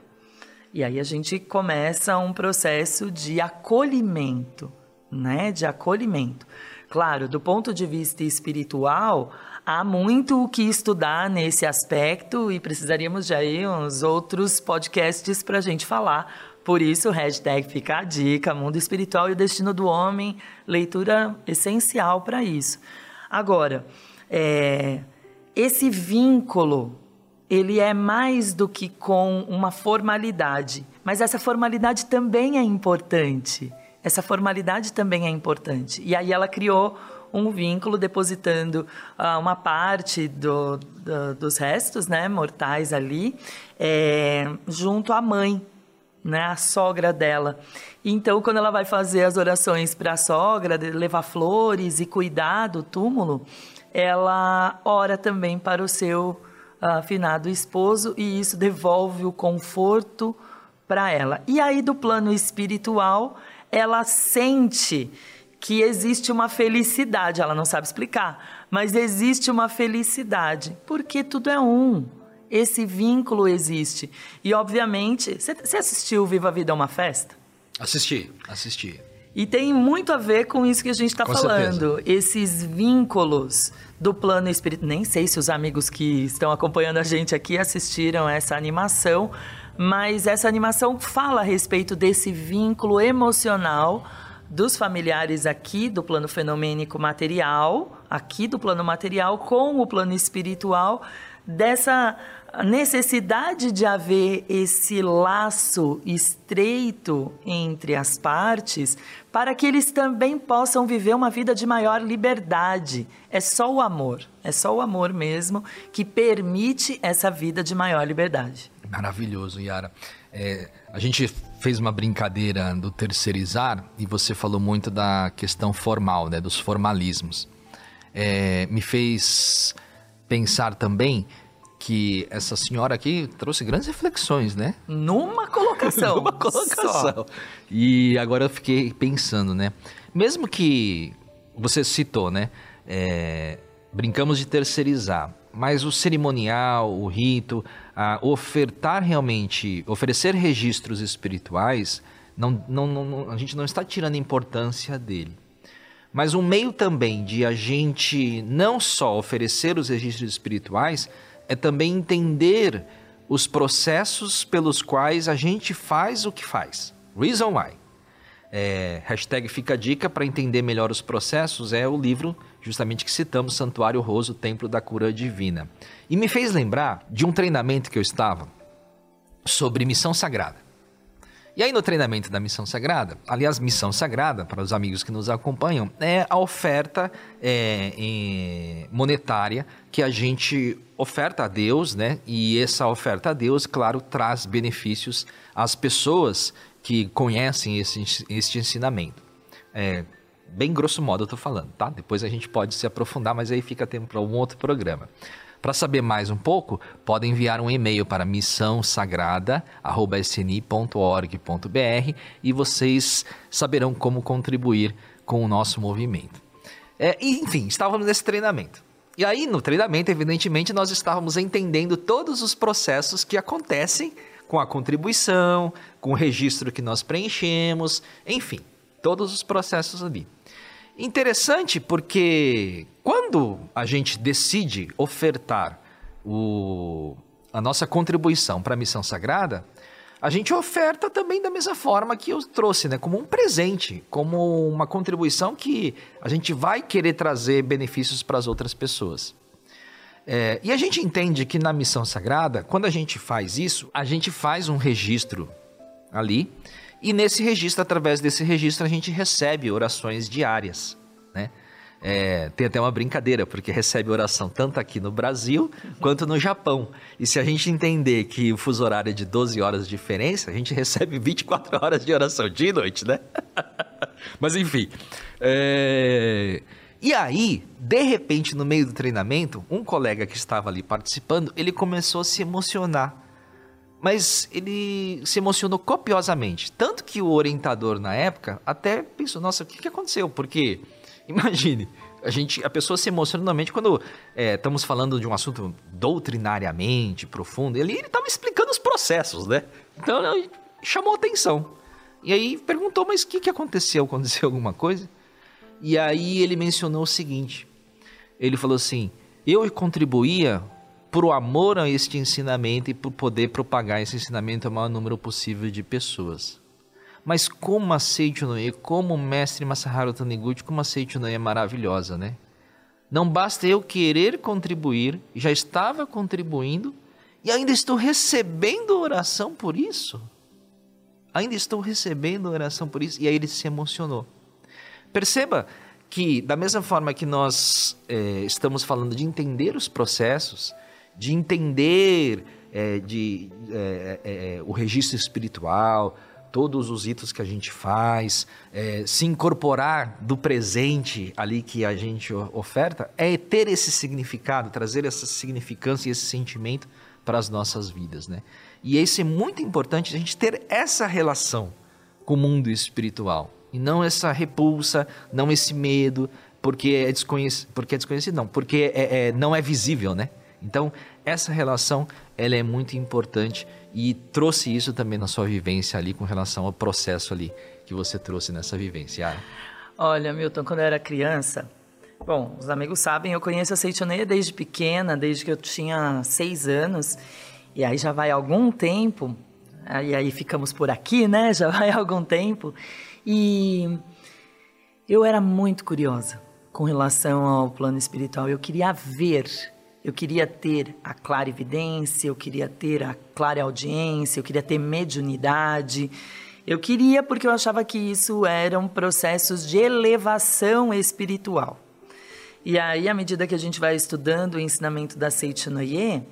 Speaker 1: E aí a gente começa um processo de acolhimento, né? De acolhimento. Claro, do ponto de vista espiritual, há muito o que estudar nesse aspecto e precisaríamos de aí uns outros podcasts para a gente falar. Por isso, hashtag fica a dica, Mundo Espiritual e o Destino do Homem, leitura essencial para isso. Agora, é, esse vínculo, ele é mais do que com uma formalidade, mas essa formalidade também é importante. Essa formalidade também é importante. E aí ela criou um vínculo depositando uh, uma parte do, do, dos restos né, mortais ali é, junto à mãe, né, a sogra dela. Então, quando ela vai fazer as orações para a sogra, levar flores e cuidar do túmulo, ela ora também para o seu uh, finado esposo e isso devolve o conforto para ela. E aí, do plano espiritual, ela sente que existe uma felicidade, ela não sabe explicar, mas existe uma felicidade, porque tudo é um. Esse vínculo existe. E, obviamente, você assistiu Viva a Vida é uma Festa?
Speaker 2: Assisti, assisti.
Speaker 1: E tem muito a ver com isso que a gente está falando. Certeza. Esses vínculos do plano espiritual. Nem sei se os amigos que estão acompanhando a gente aqui assistiram essa animação, mas essa animação fala a respeito desse vínculo emocional dos familiares aqui do plano fenomênico material, aqui do plano material, com o plano espiritual, dessa necessidade de haver esse laço estreito entre as partes para que eles também possam viver uma vida de maior liberdade. É só o amor, é só o amor mesmo que permite essa vida de maior liberdade.
Speaker 2: Maravilhoso, Yara. É, a gente fez uma brincadeira do terceirizar e você falou muito da questão formal, né, dos formalismos. É, me fez pensar também que essa senhora aqui trouxe grandes reflexões, né?
Speaker 1: Numa colocação. *laughs*
Speaker 2: Numa colocação. Só. E agora eu fiquei pensando, né? Mesmo que você citou, né? É, brincamos de terceirizar, mas o cerimonial, o rito, ofertar realmente, oferecer registros espirituais, não, não, não, a gente não está tirando importância dele. Mas um meio também de a gente não só oferecer os registros espirituais, é também entender os processos pelos quais a gente faz o que faz. Reason why. É, hashtag fica a dica para entender melhor os processos, é o livro justamente que citamos, Santuário Roso, Templo da Cura Divina. E me fez lembrar de um treinamento que eu estava sobre missão sagrada. E aí no treinamento da missão sagrada, aliás, missão sagrada, para os amigos que nos acompanham, é a oferta é, monetária que a gente oferta a Deus, né? E essa oferta a Deus, claro, traz benefícios às pessoas que conhecem esse, esse ensinamento. É, bem grosso modo eu estou falando, tá? Depois a gente pode se aprofundar, mas aí fica tempo para um outro programa. Para saber mais um pouco, podem enviar um e-mail para missãosagrada@sni.org.br e vocês saberão como contribuir com o nosso movimento. É, enfim, estávamos nesse treinamento. E aí, no treinamento, evidentemente, nós estávamos entendendo todos os processos que acontecem com a contribuição, com o registro que nós preenchemos, enfim, todos os processos ali. Interessante porque quando a gente decide ofertar o, a nossa contribuição para a missão sagrada, a gente oferta também da mesma forma que eu trouxe, né? Como um presente, como uma contribuição que a gente vai querer trazer benefícios para as outras pessoas. É, e a gente entende que na missão sagrada, quando a gente faz isso, a gente faz um registro ali, e nesse registro, através desse registro, a gente recebe orações diárias, né? É, tem até uma brincadeira, porque recebe oração tanto aqui no Brasil quanto no Japão. E se a gente entender que o fuso horário é de 12 horas de diferença, a gente recebe 24 horas de oração dia e noite, né? *laughs* Mas enfim. É... E aí, de repente, no meio do treinamento, um colega que estava ali participando, ele começou a se emocionar. Mas ele se emocionou copiosamente. Tanto que o orientador, na época, até pensou: nossa, o que, aconteceu? Porque, *laughs* imagine, a gente, a pessoa se emociona normalmente quando é, estamos falando de um assunto doutrinariamente profundo. Ele estava explicando os processos, né? Então, chamou atenção. E aí perguntou: mas o que, que aconteceu? Aconteceu alguma coisa? E aí ele mencionou o seguinte: ele falou assim, eu contribuía por amor a este ensinamento e por poder propagar esse ensinamento ao maior número possível de pessoas. Mas como a Seichunoye, como o mestre Masaharu Taniguchi, como a Seichunoye é maravilhosa, né? Não basta eu querer contribuir, já estava contribuindo e ainda estou recebendo oração por isso. Ainda estou recebendo oração por isso. E aí ele se emocionou. Perceba que, da mesma forma que nós é, estamos falando de entender os processos, de entender é, de, é o registro espiritual, todos os ritos que a gente faz, se incorporar do presente ali que a gente oferta, é ter esse significado, trazer essa significância e esse sentimento para as nossas vidas, né? E isso é muito importante a gente ter essa relação com o mundo espiritual. E não essa repulsa, não esse medo, porque é, desconhecido, porque é desconhecido, não, porque é, é, não é visível, né? Então, essa relação, ela é muito importante e trouxe isso também na sua vivência ali com relação ao processo ali que você trouxe nessa vivência.
Speaker 1: Olha, Milton, quando eu era criança, bom, os amigos sabem, eu conheço a Seichoneia desde pequena, desde que eu tinha seis anos, e aí já vai algum tempo, e aí ficamos por aqui, né? *laughs* Já vai algum tempo. E eu era muito curiosa com relação ao plano espiritual. Eu queria ver, eu queria ter a clara evidência, eu queria ter a clara audiência, eu queria ter mediunidade. Eu queria porque eu achava que isso eram processos de elevação espiritual. E aí, à medida que a gente vai estudando o ensinamento da Seichanoye,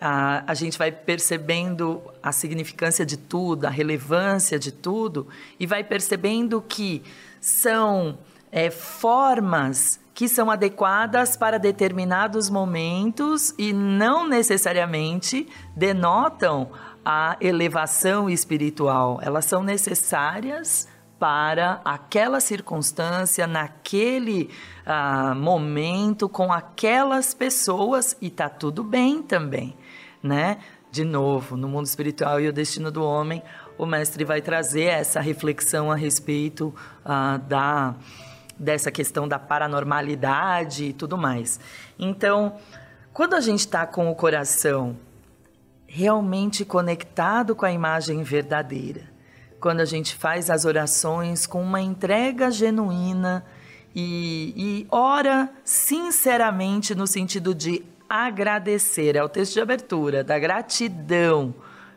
Speaker 1: a, a gente vai percebendo a significância de tudo, a relevância de tudo, e vai percebendo que são é, formas que são adequadas para determinados momentos e não necessariamente denotam a elevação espiritual. Elas são necessárias para aquela circunstância, naquele ah, momento, com aquelas pessoas, e tá tudo bem também né? De novo, no mundo espiritual e o destino do homem, o mestre vai trazer essa reflexão a respeito uh, da dessa questão da paranormalidade e tudo mais. Então, quando a gente está com o coração realmente conectado com a imagem verdadeira, quando a gente faz as orações com uma entrega genuína e, e ora sinceramente no sentido de agradecer. É o texto de abertura, da gratidão.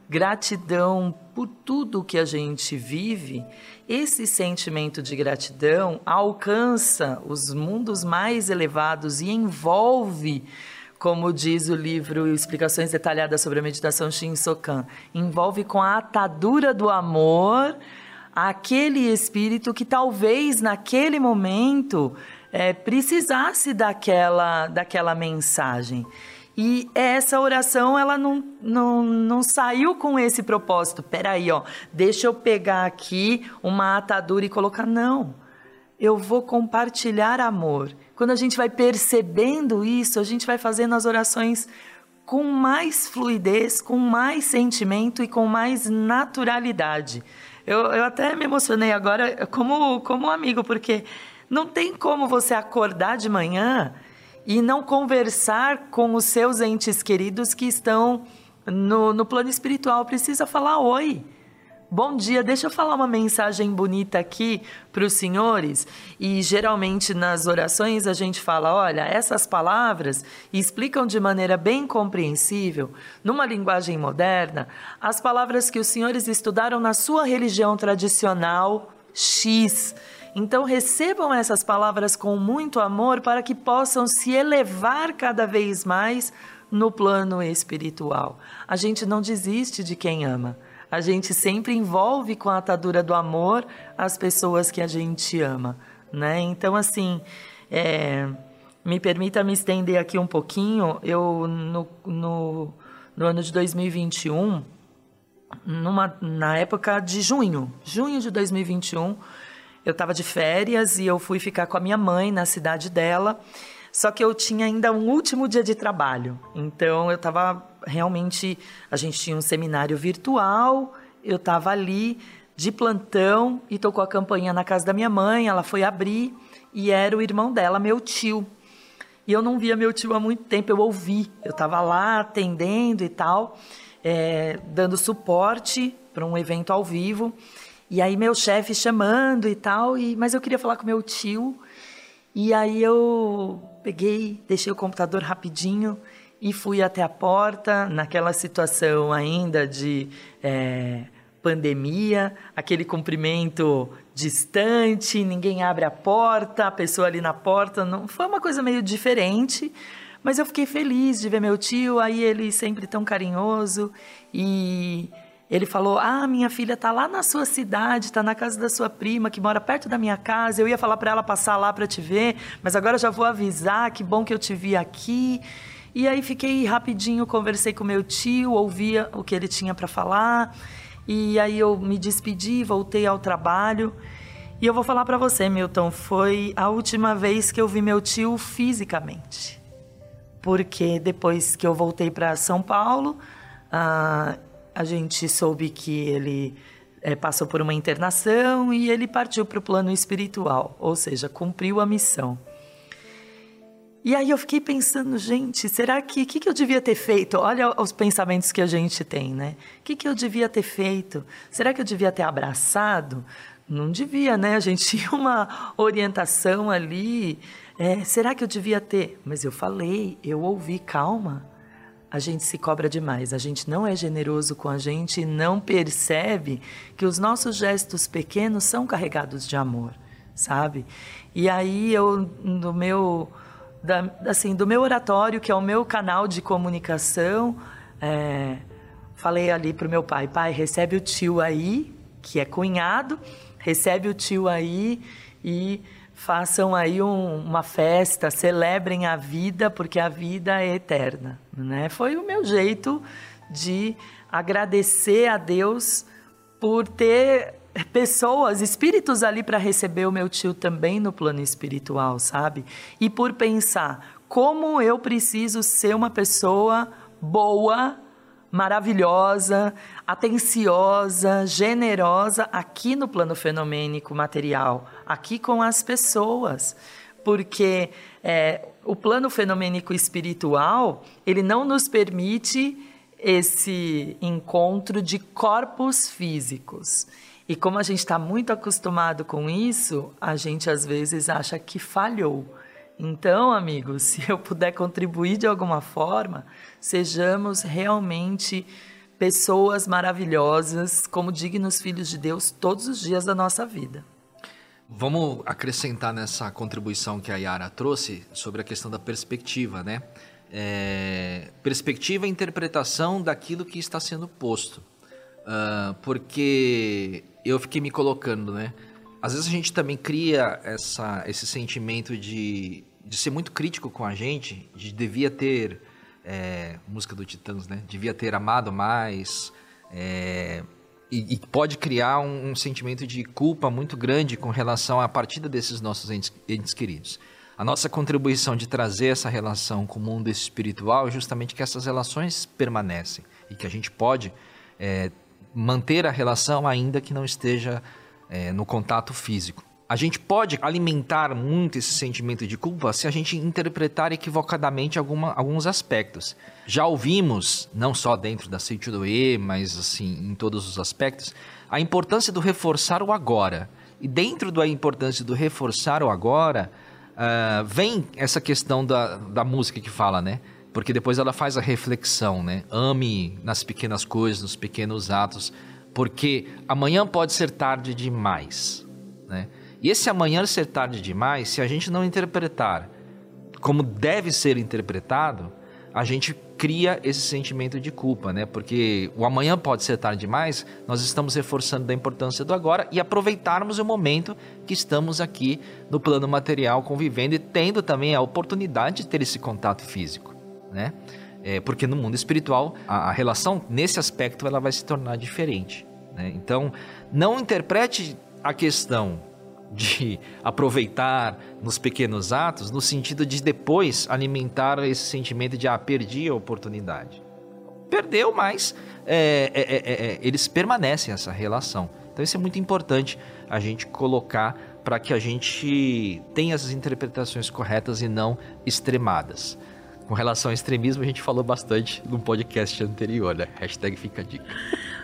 Speaker 1: Gratidão por tudo que a gente vive. Esse sentimento de gratidão alcança os mundos mais elevados e envolve como diz o livro Explicações Detalhadas sobre a Meditação Shinsokan, envolve com a atadura do amor aquele espírito que talvez naquele momento é, precisasse daquela, daquela mensagem. E essa oração, ela não, não, não saiu com esse propósito. Peraí, ó, deixa eu pegar aqui uma atadura e colocar. Não, eu vou compartilhar amor. Quando a gente vai percebendo isso, a gente vai fazendo as orações com mais fluidez, com mais sentimento e com mais naturalidade. Eu, eu até me emocionei agora como, como amigo, porque não tem como você acordar de manhã e não conversar com os seus entes queridos que estão no, no plano espiritual. Precisa falar oi. Bom dia, deixa eu falar uma mensagem bonita aqui para os senhores. E geralmente nas orações a gente fala: olha, essas palavras explicam de maneira bem compreensível, numa linguagem moderna, as palavras que os senhores estudaram na sua religião tradicional X. Então recebam essas palavras com muito amor para que possam se elevar cada vez mais no plano espiritual. A gente não desiste de quem ama a gente sempre envolve com a atadura do amor as pessoas que a gente ama, né? Então, assim, é, me permita me estender aqui um pouquinho. Eu, no, no, no ano de 2021, numa, na época de junho, junho de 2021, eu estava de férias e eu fui ficar com a minha mãe na cidade dela. Só que eu tinha ainda um último dia de trabalho. Então eu estava realmente. A gente tinha um seminário virtual, eu estava ali de plantão e tocou a campanha na casa da minha mãe. Ela foi abrir e era o irmão dela, meu tio. E eu não via meu tio há muito tempo, eu ouvi. Eu estava lá atendendo e tal, é, dando suporte para um evento ao vivo. E aí meu chefe chamando e tal, e, mas eu queria falar com meu tio. E aí eu peguei, deixei o computador rapidinho e fui até a porta, naquela situação ainda de é, pandemia, aquele cumprimento distante, ninguém abre a porta, a pessoa ali na porta, não foi uma coisa meio diferente, mas eu fiquei feliz de ver meu tio, aí ele sempre tão carinhoso e ele falou: Ah, minha filha está lá na sua cidade, está na casa da sua prima, que mora perto da minha casa. Eu ia falar para ela passar lá para te ver, mas agora já vou avisar. Que bom que eu te vi aqui. E aí fiquei rapidinho, conversei com meu tio, ouvia o que ele tinha para falar. E aí eu me despedi, voltei ao trabalho. E eu vou falar para você, Milton, foi a última vez que eu vi meu tio fisicamente. Porque depois que eu voltei para São Paulo, ah, a gente soube que ele é, passou por uma internação e ele partiu para o plano espiritual, ou seja, cumpriu a missão. E aí eu fiquei pensando, gente, será que o que, que, eu devia ter feito? Olha os pensamentos que a gente tem, né? O que, que eu devia ter feito? Será que eu devia ter abraçado? Não devia, né? A gente *laughs* tinha uma orientação ali. É, será que eu devia ter? Mas eu falei, eu ouvi, calma a gente se cobra demais, a gente não é generoso com a gente e não percebe que os nossos gestos pequenos são carregados de amor, sabe? E aí eu, no meu, da, assim, do meu oratório, que é o meu canal de comunicação, é, falei ali para o meu pai, pai, recebe o tio aí, que é cunhado, recebe o tio aí e façam aí um, uma festa, celebrem a vida, porque a vida é eterna. Né? Foi o meu jeito de agradecer a Deus por ter pessoas, espíritos ali para receber o meu tio também no plano espiritual, sabe? E por pensar como eu preciso ser uma pessoa boa maravilhosa, atenciosa, generosa aqui no plano fenomênico material, aqui com as pessoas, porque é, o plano fenomênico espiritual ele não nos permite esse encontro de corpos físicos. E como a gente está muito acostumado com isso, a gente às vezes acha que falhou. Então, amigos, *laughs* se eu puder contribuir de alguma forma, sejamos realmente pessoas maravilhosas, como dignos filhos de Deus todos os dias da nossa vida.
Speaker 2: Vamos acrescentar nessa contribuição que a Yara trouxe sobre a questão da perspectiva, né? É, perspectiva e interpretação daquilo que está sendo posto. Uh, porque eu fiquei me colocando, né? Às vezes a gente também cria essa, esse sentimento de, de ser muito crítico com a gente, de devia ter, é, música do Titãs, né? Devia ter amado mais, é, e, e, pode criar um, um, sentimento de culpa muito grande com relação à partida desses nossos entes, entes queridos. A nossa contribuição de trazer essa relação com o mundo espiritual é justamente que essas relações permanecem e que a gente pode é, manter a relação ainda que não esteja é, no contato físico. A gente pode alimentar muito esse sentimento de culpa se a gente interpretar equivocadamente alguma, alguns aspectos. Já ouvimos, não só dentro da E, mas assim, em todos os aspectos, a importância do reforçar o agora. E dentro da importância do reforçar o agora, uh, vem essa questão da, da música que fala, né? Porque depois ela faz a reflexão, né? Ame nas pequenas coisas, nos pequenos atos, porque amanhã pode ser tarde demais, né? E esse amanhã ser tarde demais, se a gente não interpretar como deve ser interpretado, a gente cria esse sentimento de culpa, né? Porque o amanhã pode ser tarde demais, nós estamos reforçando da importância do agora e aproveitarmos o momento que estamos aqui no plano material convivendo e tendo também a oportunidade de ter esse contato físico, né? É, porque no mundo espiritual a, a, relação nesse aspecto ela vai se tornar diferente. Né? Então não interprete a questão de aproveitar nos pequenos atos, no sentido de depois alimentar esse sentimento de ah, perdi a oportunidade. Perdeu, mas é, é, é, é eles permanecem essa relação. Então isso é muito importante a gente colocar para que a gente tenha as interpretações corretas e não extremadas. Com relação ao extremismo, a gente falou bastante no podcast anterior, né? Hashtag fica a dica.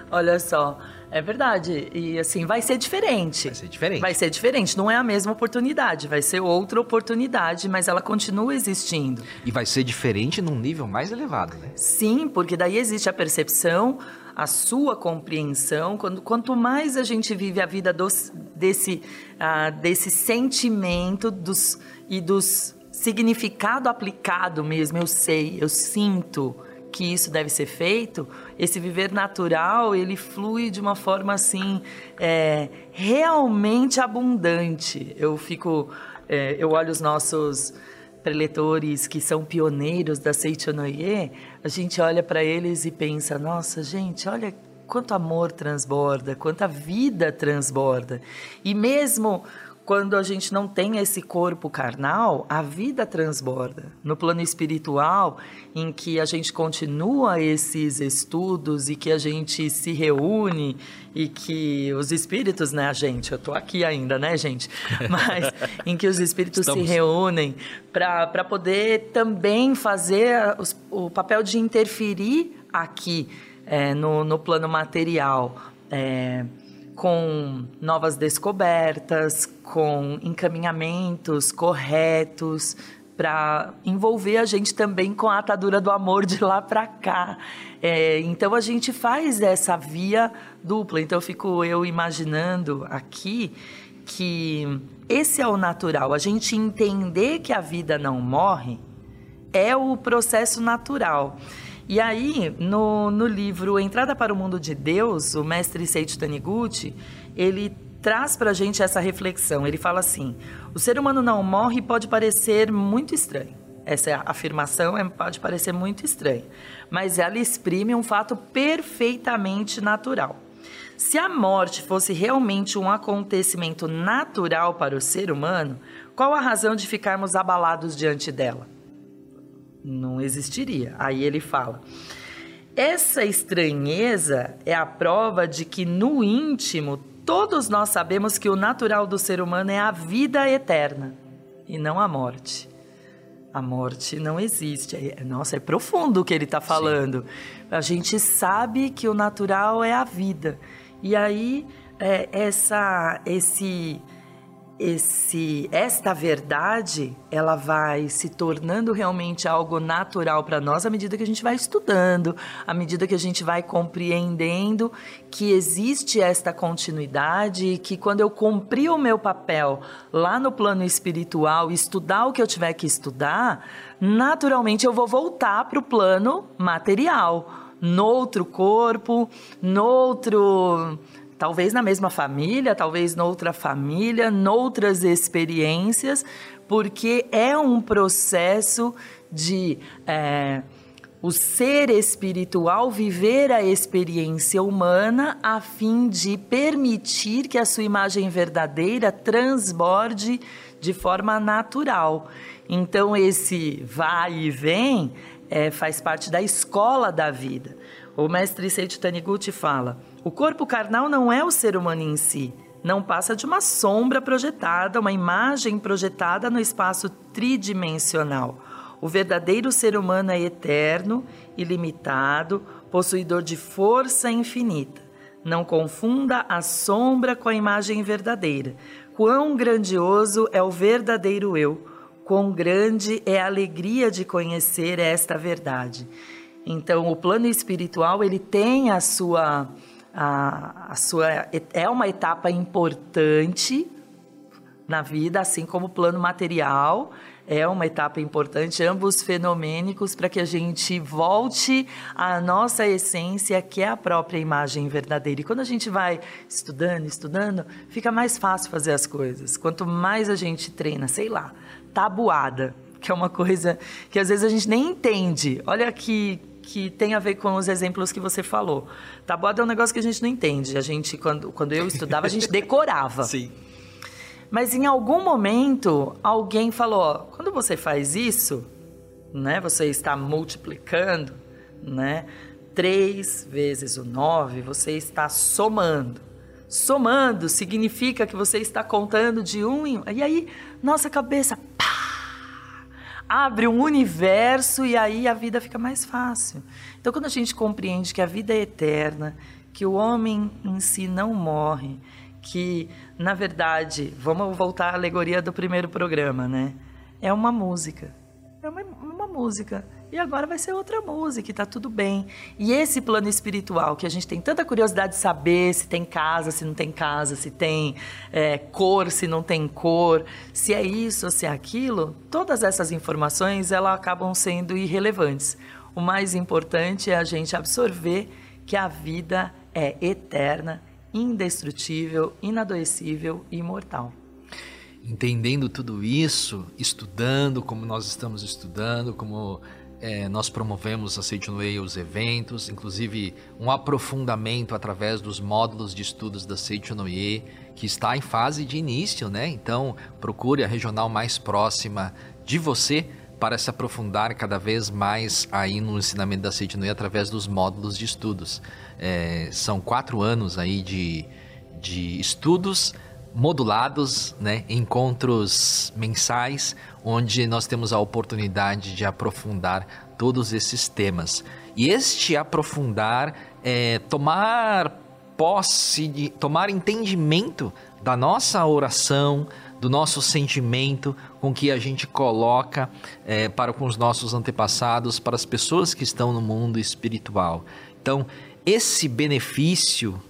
Speaker 1: Olha só, é verdade. E assim, vai ser diferente.
Speaker 2: Vai ser diferente.
Speaker 1: Vai ser diferente. Não é a mesma oportunidade, vai ser outra oportunidade, mas ela continua existindo.
Speaker 2: E vai ser diferente num nível mais elevado, né?
Speaker 1: Sim, porque daí existe a percepção, a sua compreensão. Quando, quanto mais a gente vive a vida dos, desse, uh, desse sentimento dos, e dos significado aplicado mesmo, eu sei, eu sinto que isso deve ser feito, esse viver natural, ele flui de uma forma assim, é, realmente abundante. Eu fico, é, eu olho os nossos preletores que são pioneiros da Seichonoye, a gente olha para eles e pensa, nossa, gente, olha quanto amor transborda, quanta vida transborda. E mesmo quando a gente não tem esse corpo carnal, a vida transborda. No plano espiritual, em que a gente continua esses estudos e que a gente se reúne e que os espíritos, né, a gente, eu tô aqui ainda, né, gente? *laughs* Mas em que os espíritos Estamos. se reúnem para poder também fazer os, o papel de interferir aqui é, no, no plano material. É, com novas descobertas, com encaminhamentos corretos para envolver a gente também com a atadura do amor de lá para cá. É, então a gente faz essa via dupla. Então eu fico eu imaginando aqui que esse é o natural. A gente entender que a vida não morre é o processo natural. E aí, no, no livro Entrada para o Mundo de Deus, o mestre Seiichi Taniguchi, ele traz para a gente essa reflexão. Ele fala assim: o ser humano não morre pode parecer muito estranho. Essa afirmação é, pode parecer muito estranha, mas ela exprime um fato perfeitamente natural. Se a morte fosse realmente um acontecimento natural para o ser humano, qual a razão de ficarmos abalados diante dela? Não existiria. Aí ele fala: essa estranheza é a prova de que no íntimo todos nós sabemos que o natural do ser humano é a vida eterna e não a morte. A morte não existe. É, nossa, é profundo o que ele está falando. Sim. A gente sabe que o natural é a vida. E aí é, essa, esse esse esta verdade ela vai se tornando realmente algo natural para nós à medida que a gente vai estudando, à medida que a gente vai compreendendo que existe esta continuidade e que quando eu cumprir o meu papel lá no plano espiritual, estudar o que eu tiver que estudar, naturalmente eu vou voltar para o plano material, noutro corpo, noutro talvez na mesma família, talvez noutra família, noutras experiências, porque é um processo de é, o ser espiritual viver a experiência humana a fim de permitir que a sua imagem verdadeira transborde de forma natural. Então, esse vai e vem é, faz parte da escola da vida. O mestre Seiichi Taniguchi fala o corpo carnal não é o ser humano em si, não passa de uma sombra projetada, uma imagem projetada no espaço tridimensional. O verdadeiro ser humano é eterno, ilimitado, possuidor de força infinita. Não confunda a sombra com a imagem verdadeira. Quão grandioso é o verdadeiro eu, quão grande é a alegria de conhecer esta verdade. Então, o plano espiritual ele tem a sua a, a sua é uma etapa importante na vida, assim como o plano material é uma etapa importante, ambos fenomênicos, para que a gente volte à nossa essência, que é a própria imagem verdadeira. E quando a gente vai estudando, estudando, fica mais fácil fazer as coisas. Quanto mais a gente treina, sei lá, tabuada, que é uma coisa que às vezes a gente nem entende. Olha que que tem a ver com os exemplos que você falou. Tabuada é um negócio que a gente não entende. A gente, quando, quando eu estudava, a gente *laughs* decorava.
Speaker 2: Sim.
Speaker 1: Mas em algum momento, alguém falou: ó, quando você faz isso, né, você está multiplicando, né? Três vezes o nove, você está somando. Somando significa que você está contando de um em um. E aí, nossa cabeça, abre um universo e aí a vida fica mais fácil. Então, quando a gente compreende que a vida é eterna, que o homem em si não morre, que, na verdade, vamos voltar à alegoria do primeiro programa, né? É uma música. É uma, uma música e agora vai ser outra música, e tá tudo bem. E esse plano espiritual, que a gente tem tanta curiosidade de saber se tem casa, se não tem casa, se tem é, cor, se não tem cor, se é isso ou se é aquilo, todas essas informações elas acabam sendo irrelevantes. O mais importante é a gente absorver que a vida é eterna, indestrutível, inadoecível e imortal
Speaker 2: entendendo tudo isso, estudando como nós estamos estudando, como é, nós promovemos a Seiton Way os eventos, inclusive um aprofundamento através dos módulos de estudos da Seiton Way, que está em fase de início, né? Então, procure a regional mais próxima de você para se aprofundar cada vez mais aí no ensinamento da Seiton Way através dos módulos de estudos. É, são quatro anos aí de, de estudos modulados, né? encontros mensais, onde nós temos a oportunidade de aprofundar todos esses temas. E este aprofundar é tomar posse, de, tomar entendimento da nossa oração, do nosso sentimento com que a gente coloca é, para com os nossos antepassados, para as pessoas que estão no mundo espiritual. Então, esse benefício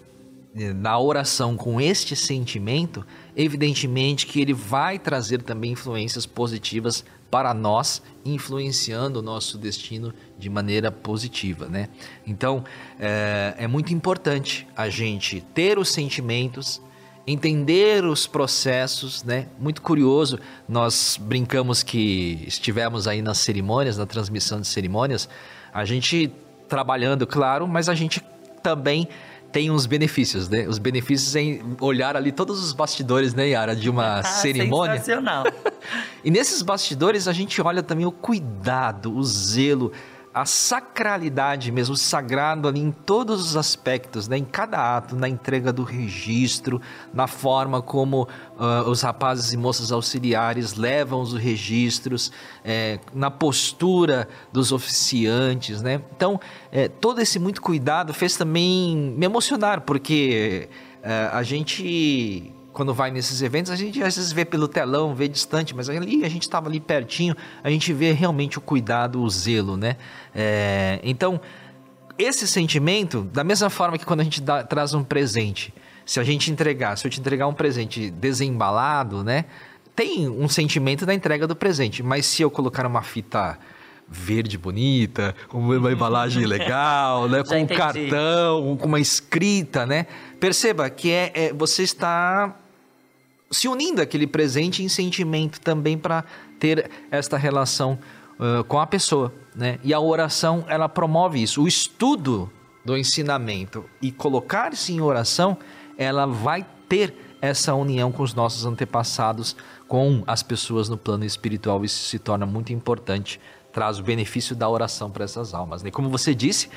Speaker 2: na oração com este sentimento, evidentemente que ele vai trazer também influências positivas para nós, influenciando o nosso destino de maneira positiva, né? Então, é, é muito importante a gente ter os sentimentos, entender os processos, né? Muito curioso, nós brincamos que estivemos aí nas cerimônias, na transmissão de cerimônias, a gente trabalhando, claro, mas a gente também tem uns benefícios, né? Os benefícios em olhar ali todos os bastidores, né, Yara, de uma *laughs* ah, cerimônia.
Speaker 1: Sensacional. *laughs*
Speaker 2: e nesses bastidores a gente olha também o cuidado, o zelo, a sacralidade mesmo, o sagrado ali em todos os aspectos, né? em cada ato, na entrega do registro, na forma como uh, os rapazes e moças auxiliares levam os registros, é, na postura dos oficiantes. Né? Então, é, todo esse muito cuidado fez também me emocionar, porque é, a gente quando vai nesses eventos, a gente às vezes vê pelo telão, vê distante, mas ali a gente estava ali pertinho, a gente vê realmente o cuidado, o zelo, né? É, então, esse sentimento, da mesma forma que quando a gente dá, traz um presente, se a gente entregar, se eu te entregar um presente desembalado, né? Tem um sentimento da entrega do presente, mas se eu colocar uma fita verde bonita, com uma embalagem *laughs* legal, né? com um cartão, com uma escrita, né? Perceba que é, é você está se unindo aquele presente em sentimento também para ter esta relação uh, com a pessoa, né? E a oração ela promove isso. O estudo do ensinamento e colocar-se em oração, ela vai ter essa união com os nossos antepassados, com as pessoas no plano espiritual. Isso se torna muito importante, traz o benefício da oração para essas almas. Né? Como você disse,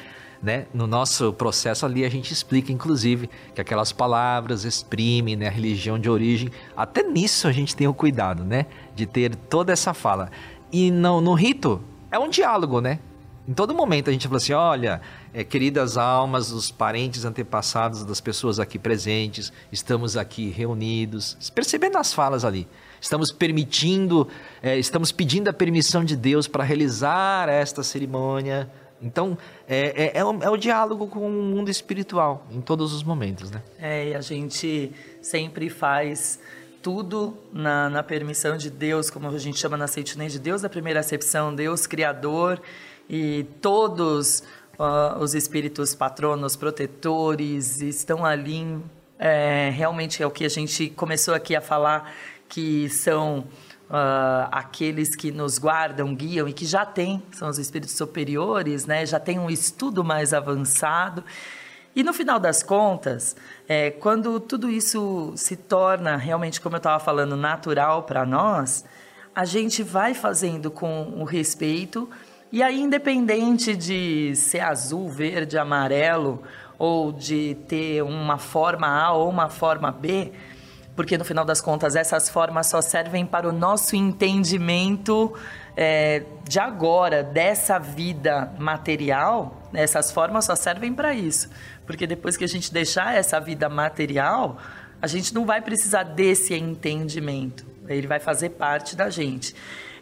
Speaker 2: né? No nosso processo ali a gente explica, inclusive, que aquelas palavras exprimem né, a religião de origem. Até nisso a gente tem o cuidado, né? De ter toda essa fala. E no, no rito é um diálogo, né? Em todo momento a gente fala assim: olha, é, queridas almas, os parentes antepassados das pessoas aqui presentes, estamos aqui reunidos, percebendo as falas ali. Estamos permitindo, é, estamos pedindo a permissão de Deus para realizar esta cerimônia então, é, é, é, o, é, o, diálogo com o mundo espiritual em todos os momentos, né?
Speaker 1: É, e a gente sempre faz tudo na, na permissão de Deus, como a gente chama na Sentinela de Deus, da primeira acepção, Deus Criador, e todos uh, os espíritos patronos, protetores, estão ali. É, realmente é o que a gente começou aqui a falar, que são Uh, aqueles que nos guardam, guiam e que já têm, são os espíritos superiores, né? já têm um estudo mais avançado. E no final das contas, é, quando tudo isso se torna realmente, como eu estava falando, natural para nós, a gente vai fazendo com o respeito, e aí, independente de ser azul, verde, amarelo, ou de ter uma forma A ou uma forma B, porque no final das contas essas formas só servem para o nosso entendimento é, de agora, dessa vida material, essas formas só servem para isso. Porque depois que a gente deixar essa vida material, a gente não vai precisar desse entendimento, ele vai fazer parte da gente.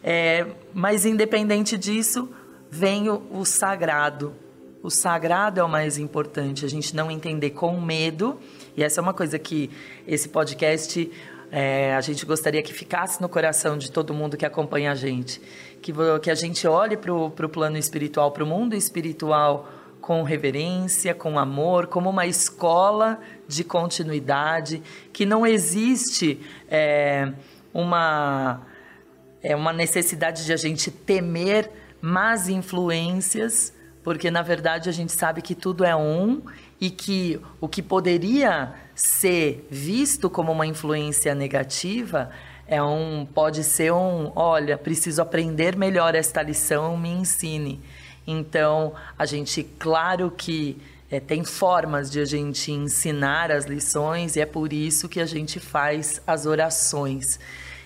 Speaker 1: É, mas independente disso, vem o, o sagrado. O sagrado é o mais importante, a gente não entender com medo e essa é uma coisa que esse podcast é, a gente gostaria que ficasse no coração de todo mundo que acompanha a gente. Que, que a gente olhe para o plano espiritual, para o mundo espiritual com reverência, com amor, como uma escola de continuidade, que não existe é, uma, é, uma necessidade de a gente temer más influências, porque na verdade a gente sabe que tudo é um e que o que poderia ser visto como uma influência negativa é um pode ser um, olha, preciso aprender melhor esta lição, me ensine. Então, a gente, claro que é, tem formas de a gente ensinar as lições e é por isso que a gente faz as orações.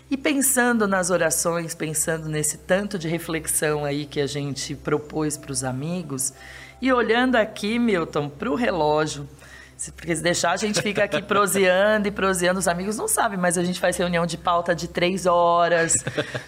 Speaker 1: E pensando nas orações, pensando nesse tanto de reflexão aí que a gente propôs para os amigos, e olhando aqui, Milton, para o relógio, porque se deixar, a gente fica aqui proseando e proseando. Os amigos não sabem, mas a gente faz reunião de pauta de três horas,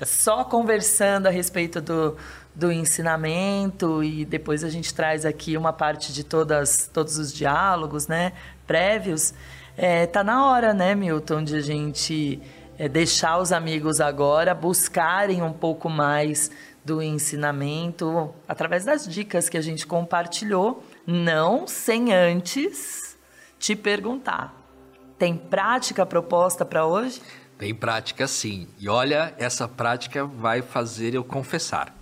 Speaker 1: só conversando a respeito do, do ensinamento. E depois a gente traz aqui uma parte de todas, todos os diálogos né, prévios. É, tá na hora, né, Milton, de a gente é, deixar os amigos agora buscarem um pouco mais do ensinamento através das dicas que a gente compartilhou, não sem antes te perguntar: tem prática proposta para hoje?
Speaker 2: Tem prática sim. E olha, essa prática vai fazer eu confessar.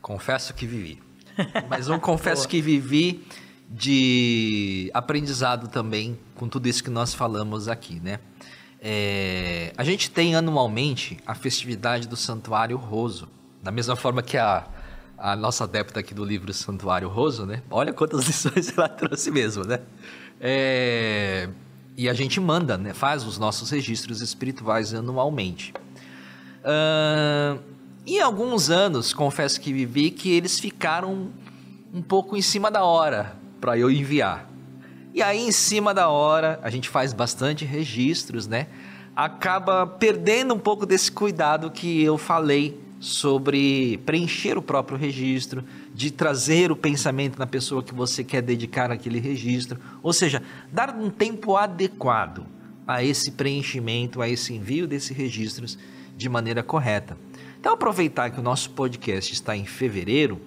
Speaker 2: Confesso que vivi. *laughs* Mas um confesso que vivi de aprendizado também com tudo isso que nós falamos aqui, né? É, a gente tem anualmente a festividade do Santuário Roso da mesma forma que a, a nossa adepta aqui do livro Santuário Roso, né? Olha quantas *laughs* lições ela trouxe mesmo, né? É, e a gente manda, né? Faz os nossos registros espirituais anualmente. Uh, em alguns anos, confesso que vivi que eles ficaram um pouco em cima da hora para eu enviar. E aí, em cima da hora, a gente faz bastante registros, né? Acaba perdendo um pouco desse cuidado que eu falei sobre preencher o próprio registro, de trazer o pensamento na pessoa que você quer dedicar aquele registro, ou seja, dar um tempo adequado a esse preenchimento, a esse envio desses registros de maneira correta. Então, aproveitar que o nosso podcast está em fevereiro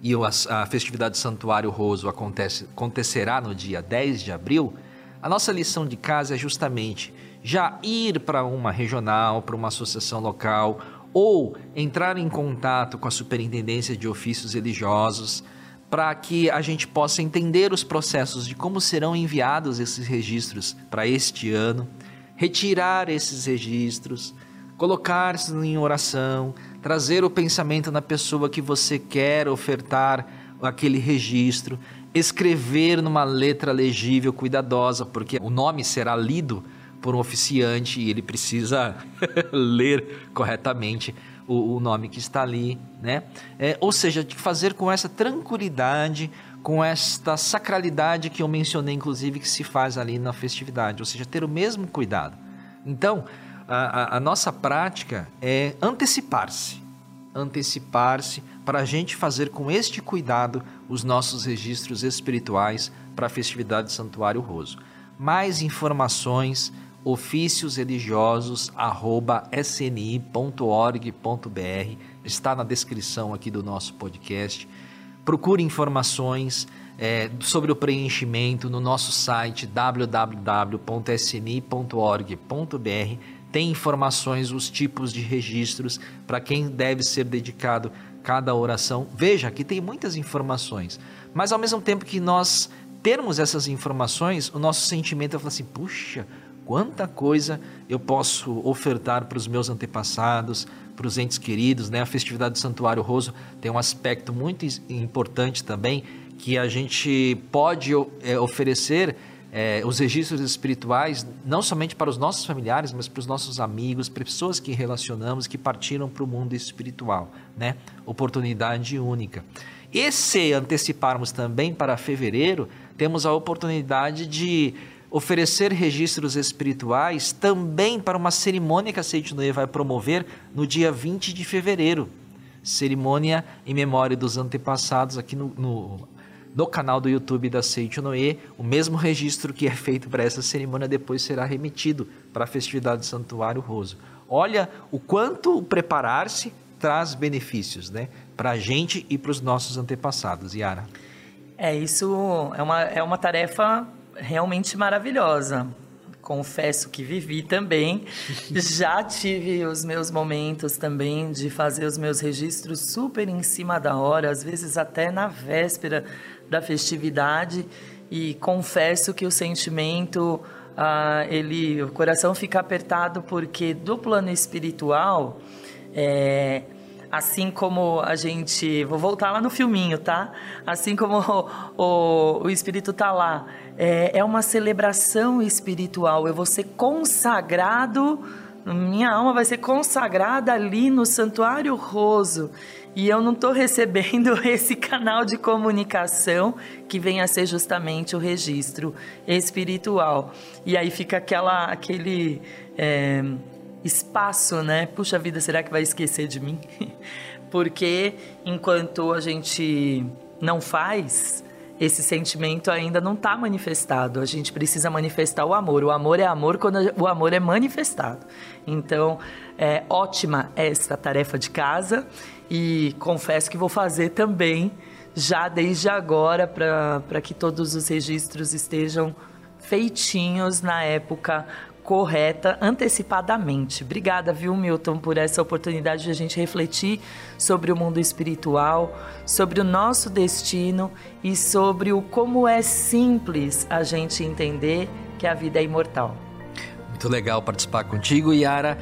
Speaker 2: e a festividade do Santuário Roso acontece, acontecerá no dia 10 de abril, a nossa lição de casa é justamente já ir para uma regional, para uma associação local ou entrar em contato com a Superintendência de Ofícios Religiosos para que a gente possa entender os processos de como serão enviados esses registros para este ano, retirar esses registros, colocar-se em oração, trazer o pensamento na pessoa que você quer ofertar aquele registro, escrever numa letra legível, cuidadosa, porque o nome será lido por um oficiante e ele precisa *laughs* ler corretamente o, o, nome que está ali, né? É, ou seja, de fazer com essa tranquilidade, com esta sacralidade que eu mencionei, inclusive, que se faz ali na festividade, ou seja, ter o mesmo cuidado. Então, a, a, nossa prática é antecipar-se. Antecipar-se para a gente fazer com este cuidado os nossos registros espirituais para a festividade Santuário Roso. Mais informações, ofícios religiosos sni.org.br está na descrição aqui do nosso podcast. Procure informações é, sobre o preenchimento no nosso site www.sni.org.br tem informações, os tipos de registros, para quem deve ser dedicado cada oração. Veja, aqui tem muitas informações, mas ao mesmo tempo que nós termos essas informações, o nosso sentimento é falar assim: puxa, quanta coisa eu posso ofertar para os meus antepassados, para os entes queridos, né? A festividade do Santuário Roso tem um aspecto muito importante também que a gente pode é, oferecer é, os registros espirituais, não somente para os nossos familiares, mas para os nossos amigos, para pessoas que relacionamos, que partiram para o mundo espiritual, né? Oportunidade única. E se anteciparmos também para fevereiro, temos a oportunidade de oferecer registros espirituais também para uma cerimônia que a Seite Noé vai promover no dia 20 de fevereiro. Cerimônia em memória dos antepassados aqui no, no no canal do YouTube da Seito Noé. O mesmo registro que é feito para essa cerimônia depois será remetido para a festividade do Santuário Roso. Olha o quanto preparar-se traz benefícios, né? Para a gente e para os nossos antepassados, Yara.
Speaker 1: É, isso é uma, é uma tarefa realmente maravilhosa. Confesso que vivi também. *laughs* Já tive os meus momentos também de fazer os meus registros super em cima da hora, às vezes até na véspera da festividade e confesso que o sentimento ah, ele o coração fica apertado porque do plano espiritual é, assim como a gente vou voltar lá no filminho tá? Assim como o, o, o espírito tá lá. É, é uma celebração espiritual. Eu vou ser consagrado minha alma vai ser consagrada ali no santuário roso. E eu não estou recebendo *laughs* esse canal de comunicação que vem a ser justamente o registro espiritual. E aí fica aquela, aquele é, espaço, né? Puxa vida, será que vai esquecer de mim? *laughs* Porque enquanto a gente não faz, esse sentimento ainda não está manifestado. A gente precisa manifestar o amor. O amor é amor quando o amor é manifestado. Então, é ótima essa tarefa de casa e confesso que vou fazer também já desde agora para que todos os registros estejam feitinhos na época correta, antecipadamente. Obrigada, viu, Milton, por essa oportunidade de a gente refletir sobre o mundo espiritual, sobre o nosso destino e sobre o como é simples a gente entender que a vida é imortal.
Speaker 2: Muito legal participar contigo, Yara.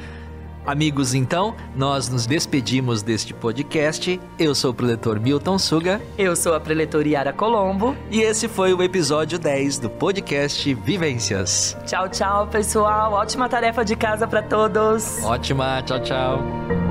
Speaker 2: Amigos, então, nós nos despedimos deste podcast. Eu sou o preletor Milton Suga.
Speaker 1: Eu sou a preletora Yara Colombo.
Speaker 2: E esse foi o episódio 10 do podcast Vivências.
Speaker 1: Tchau, tchau, pessoal. Ótima tarefa de casa para todos.
Speaker 2: Ótima. Tchau, tchau.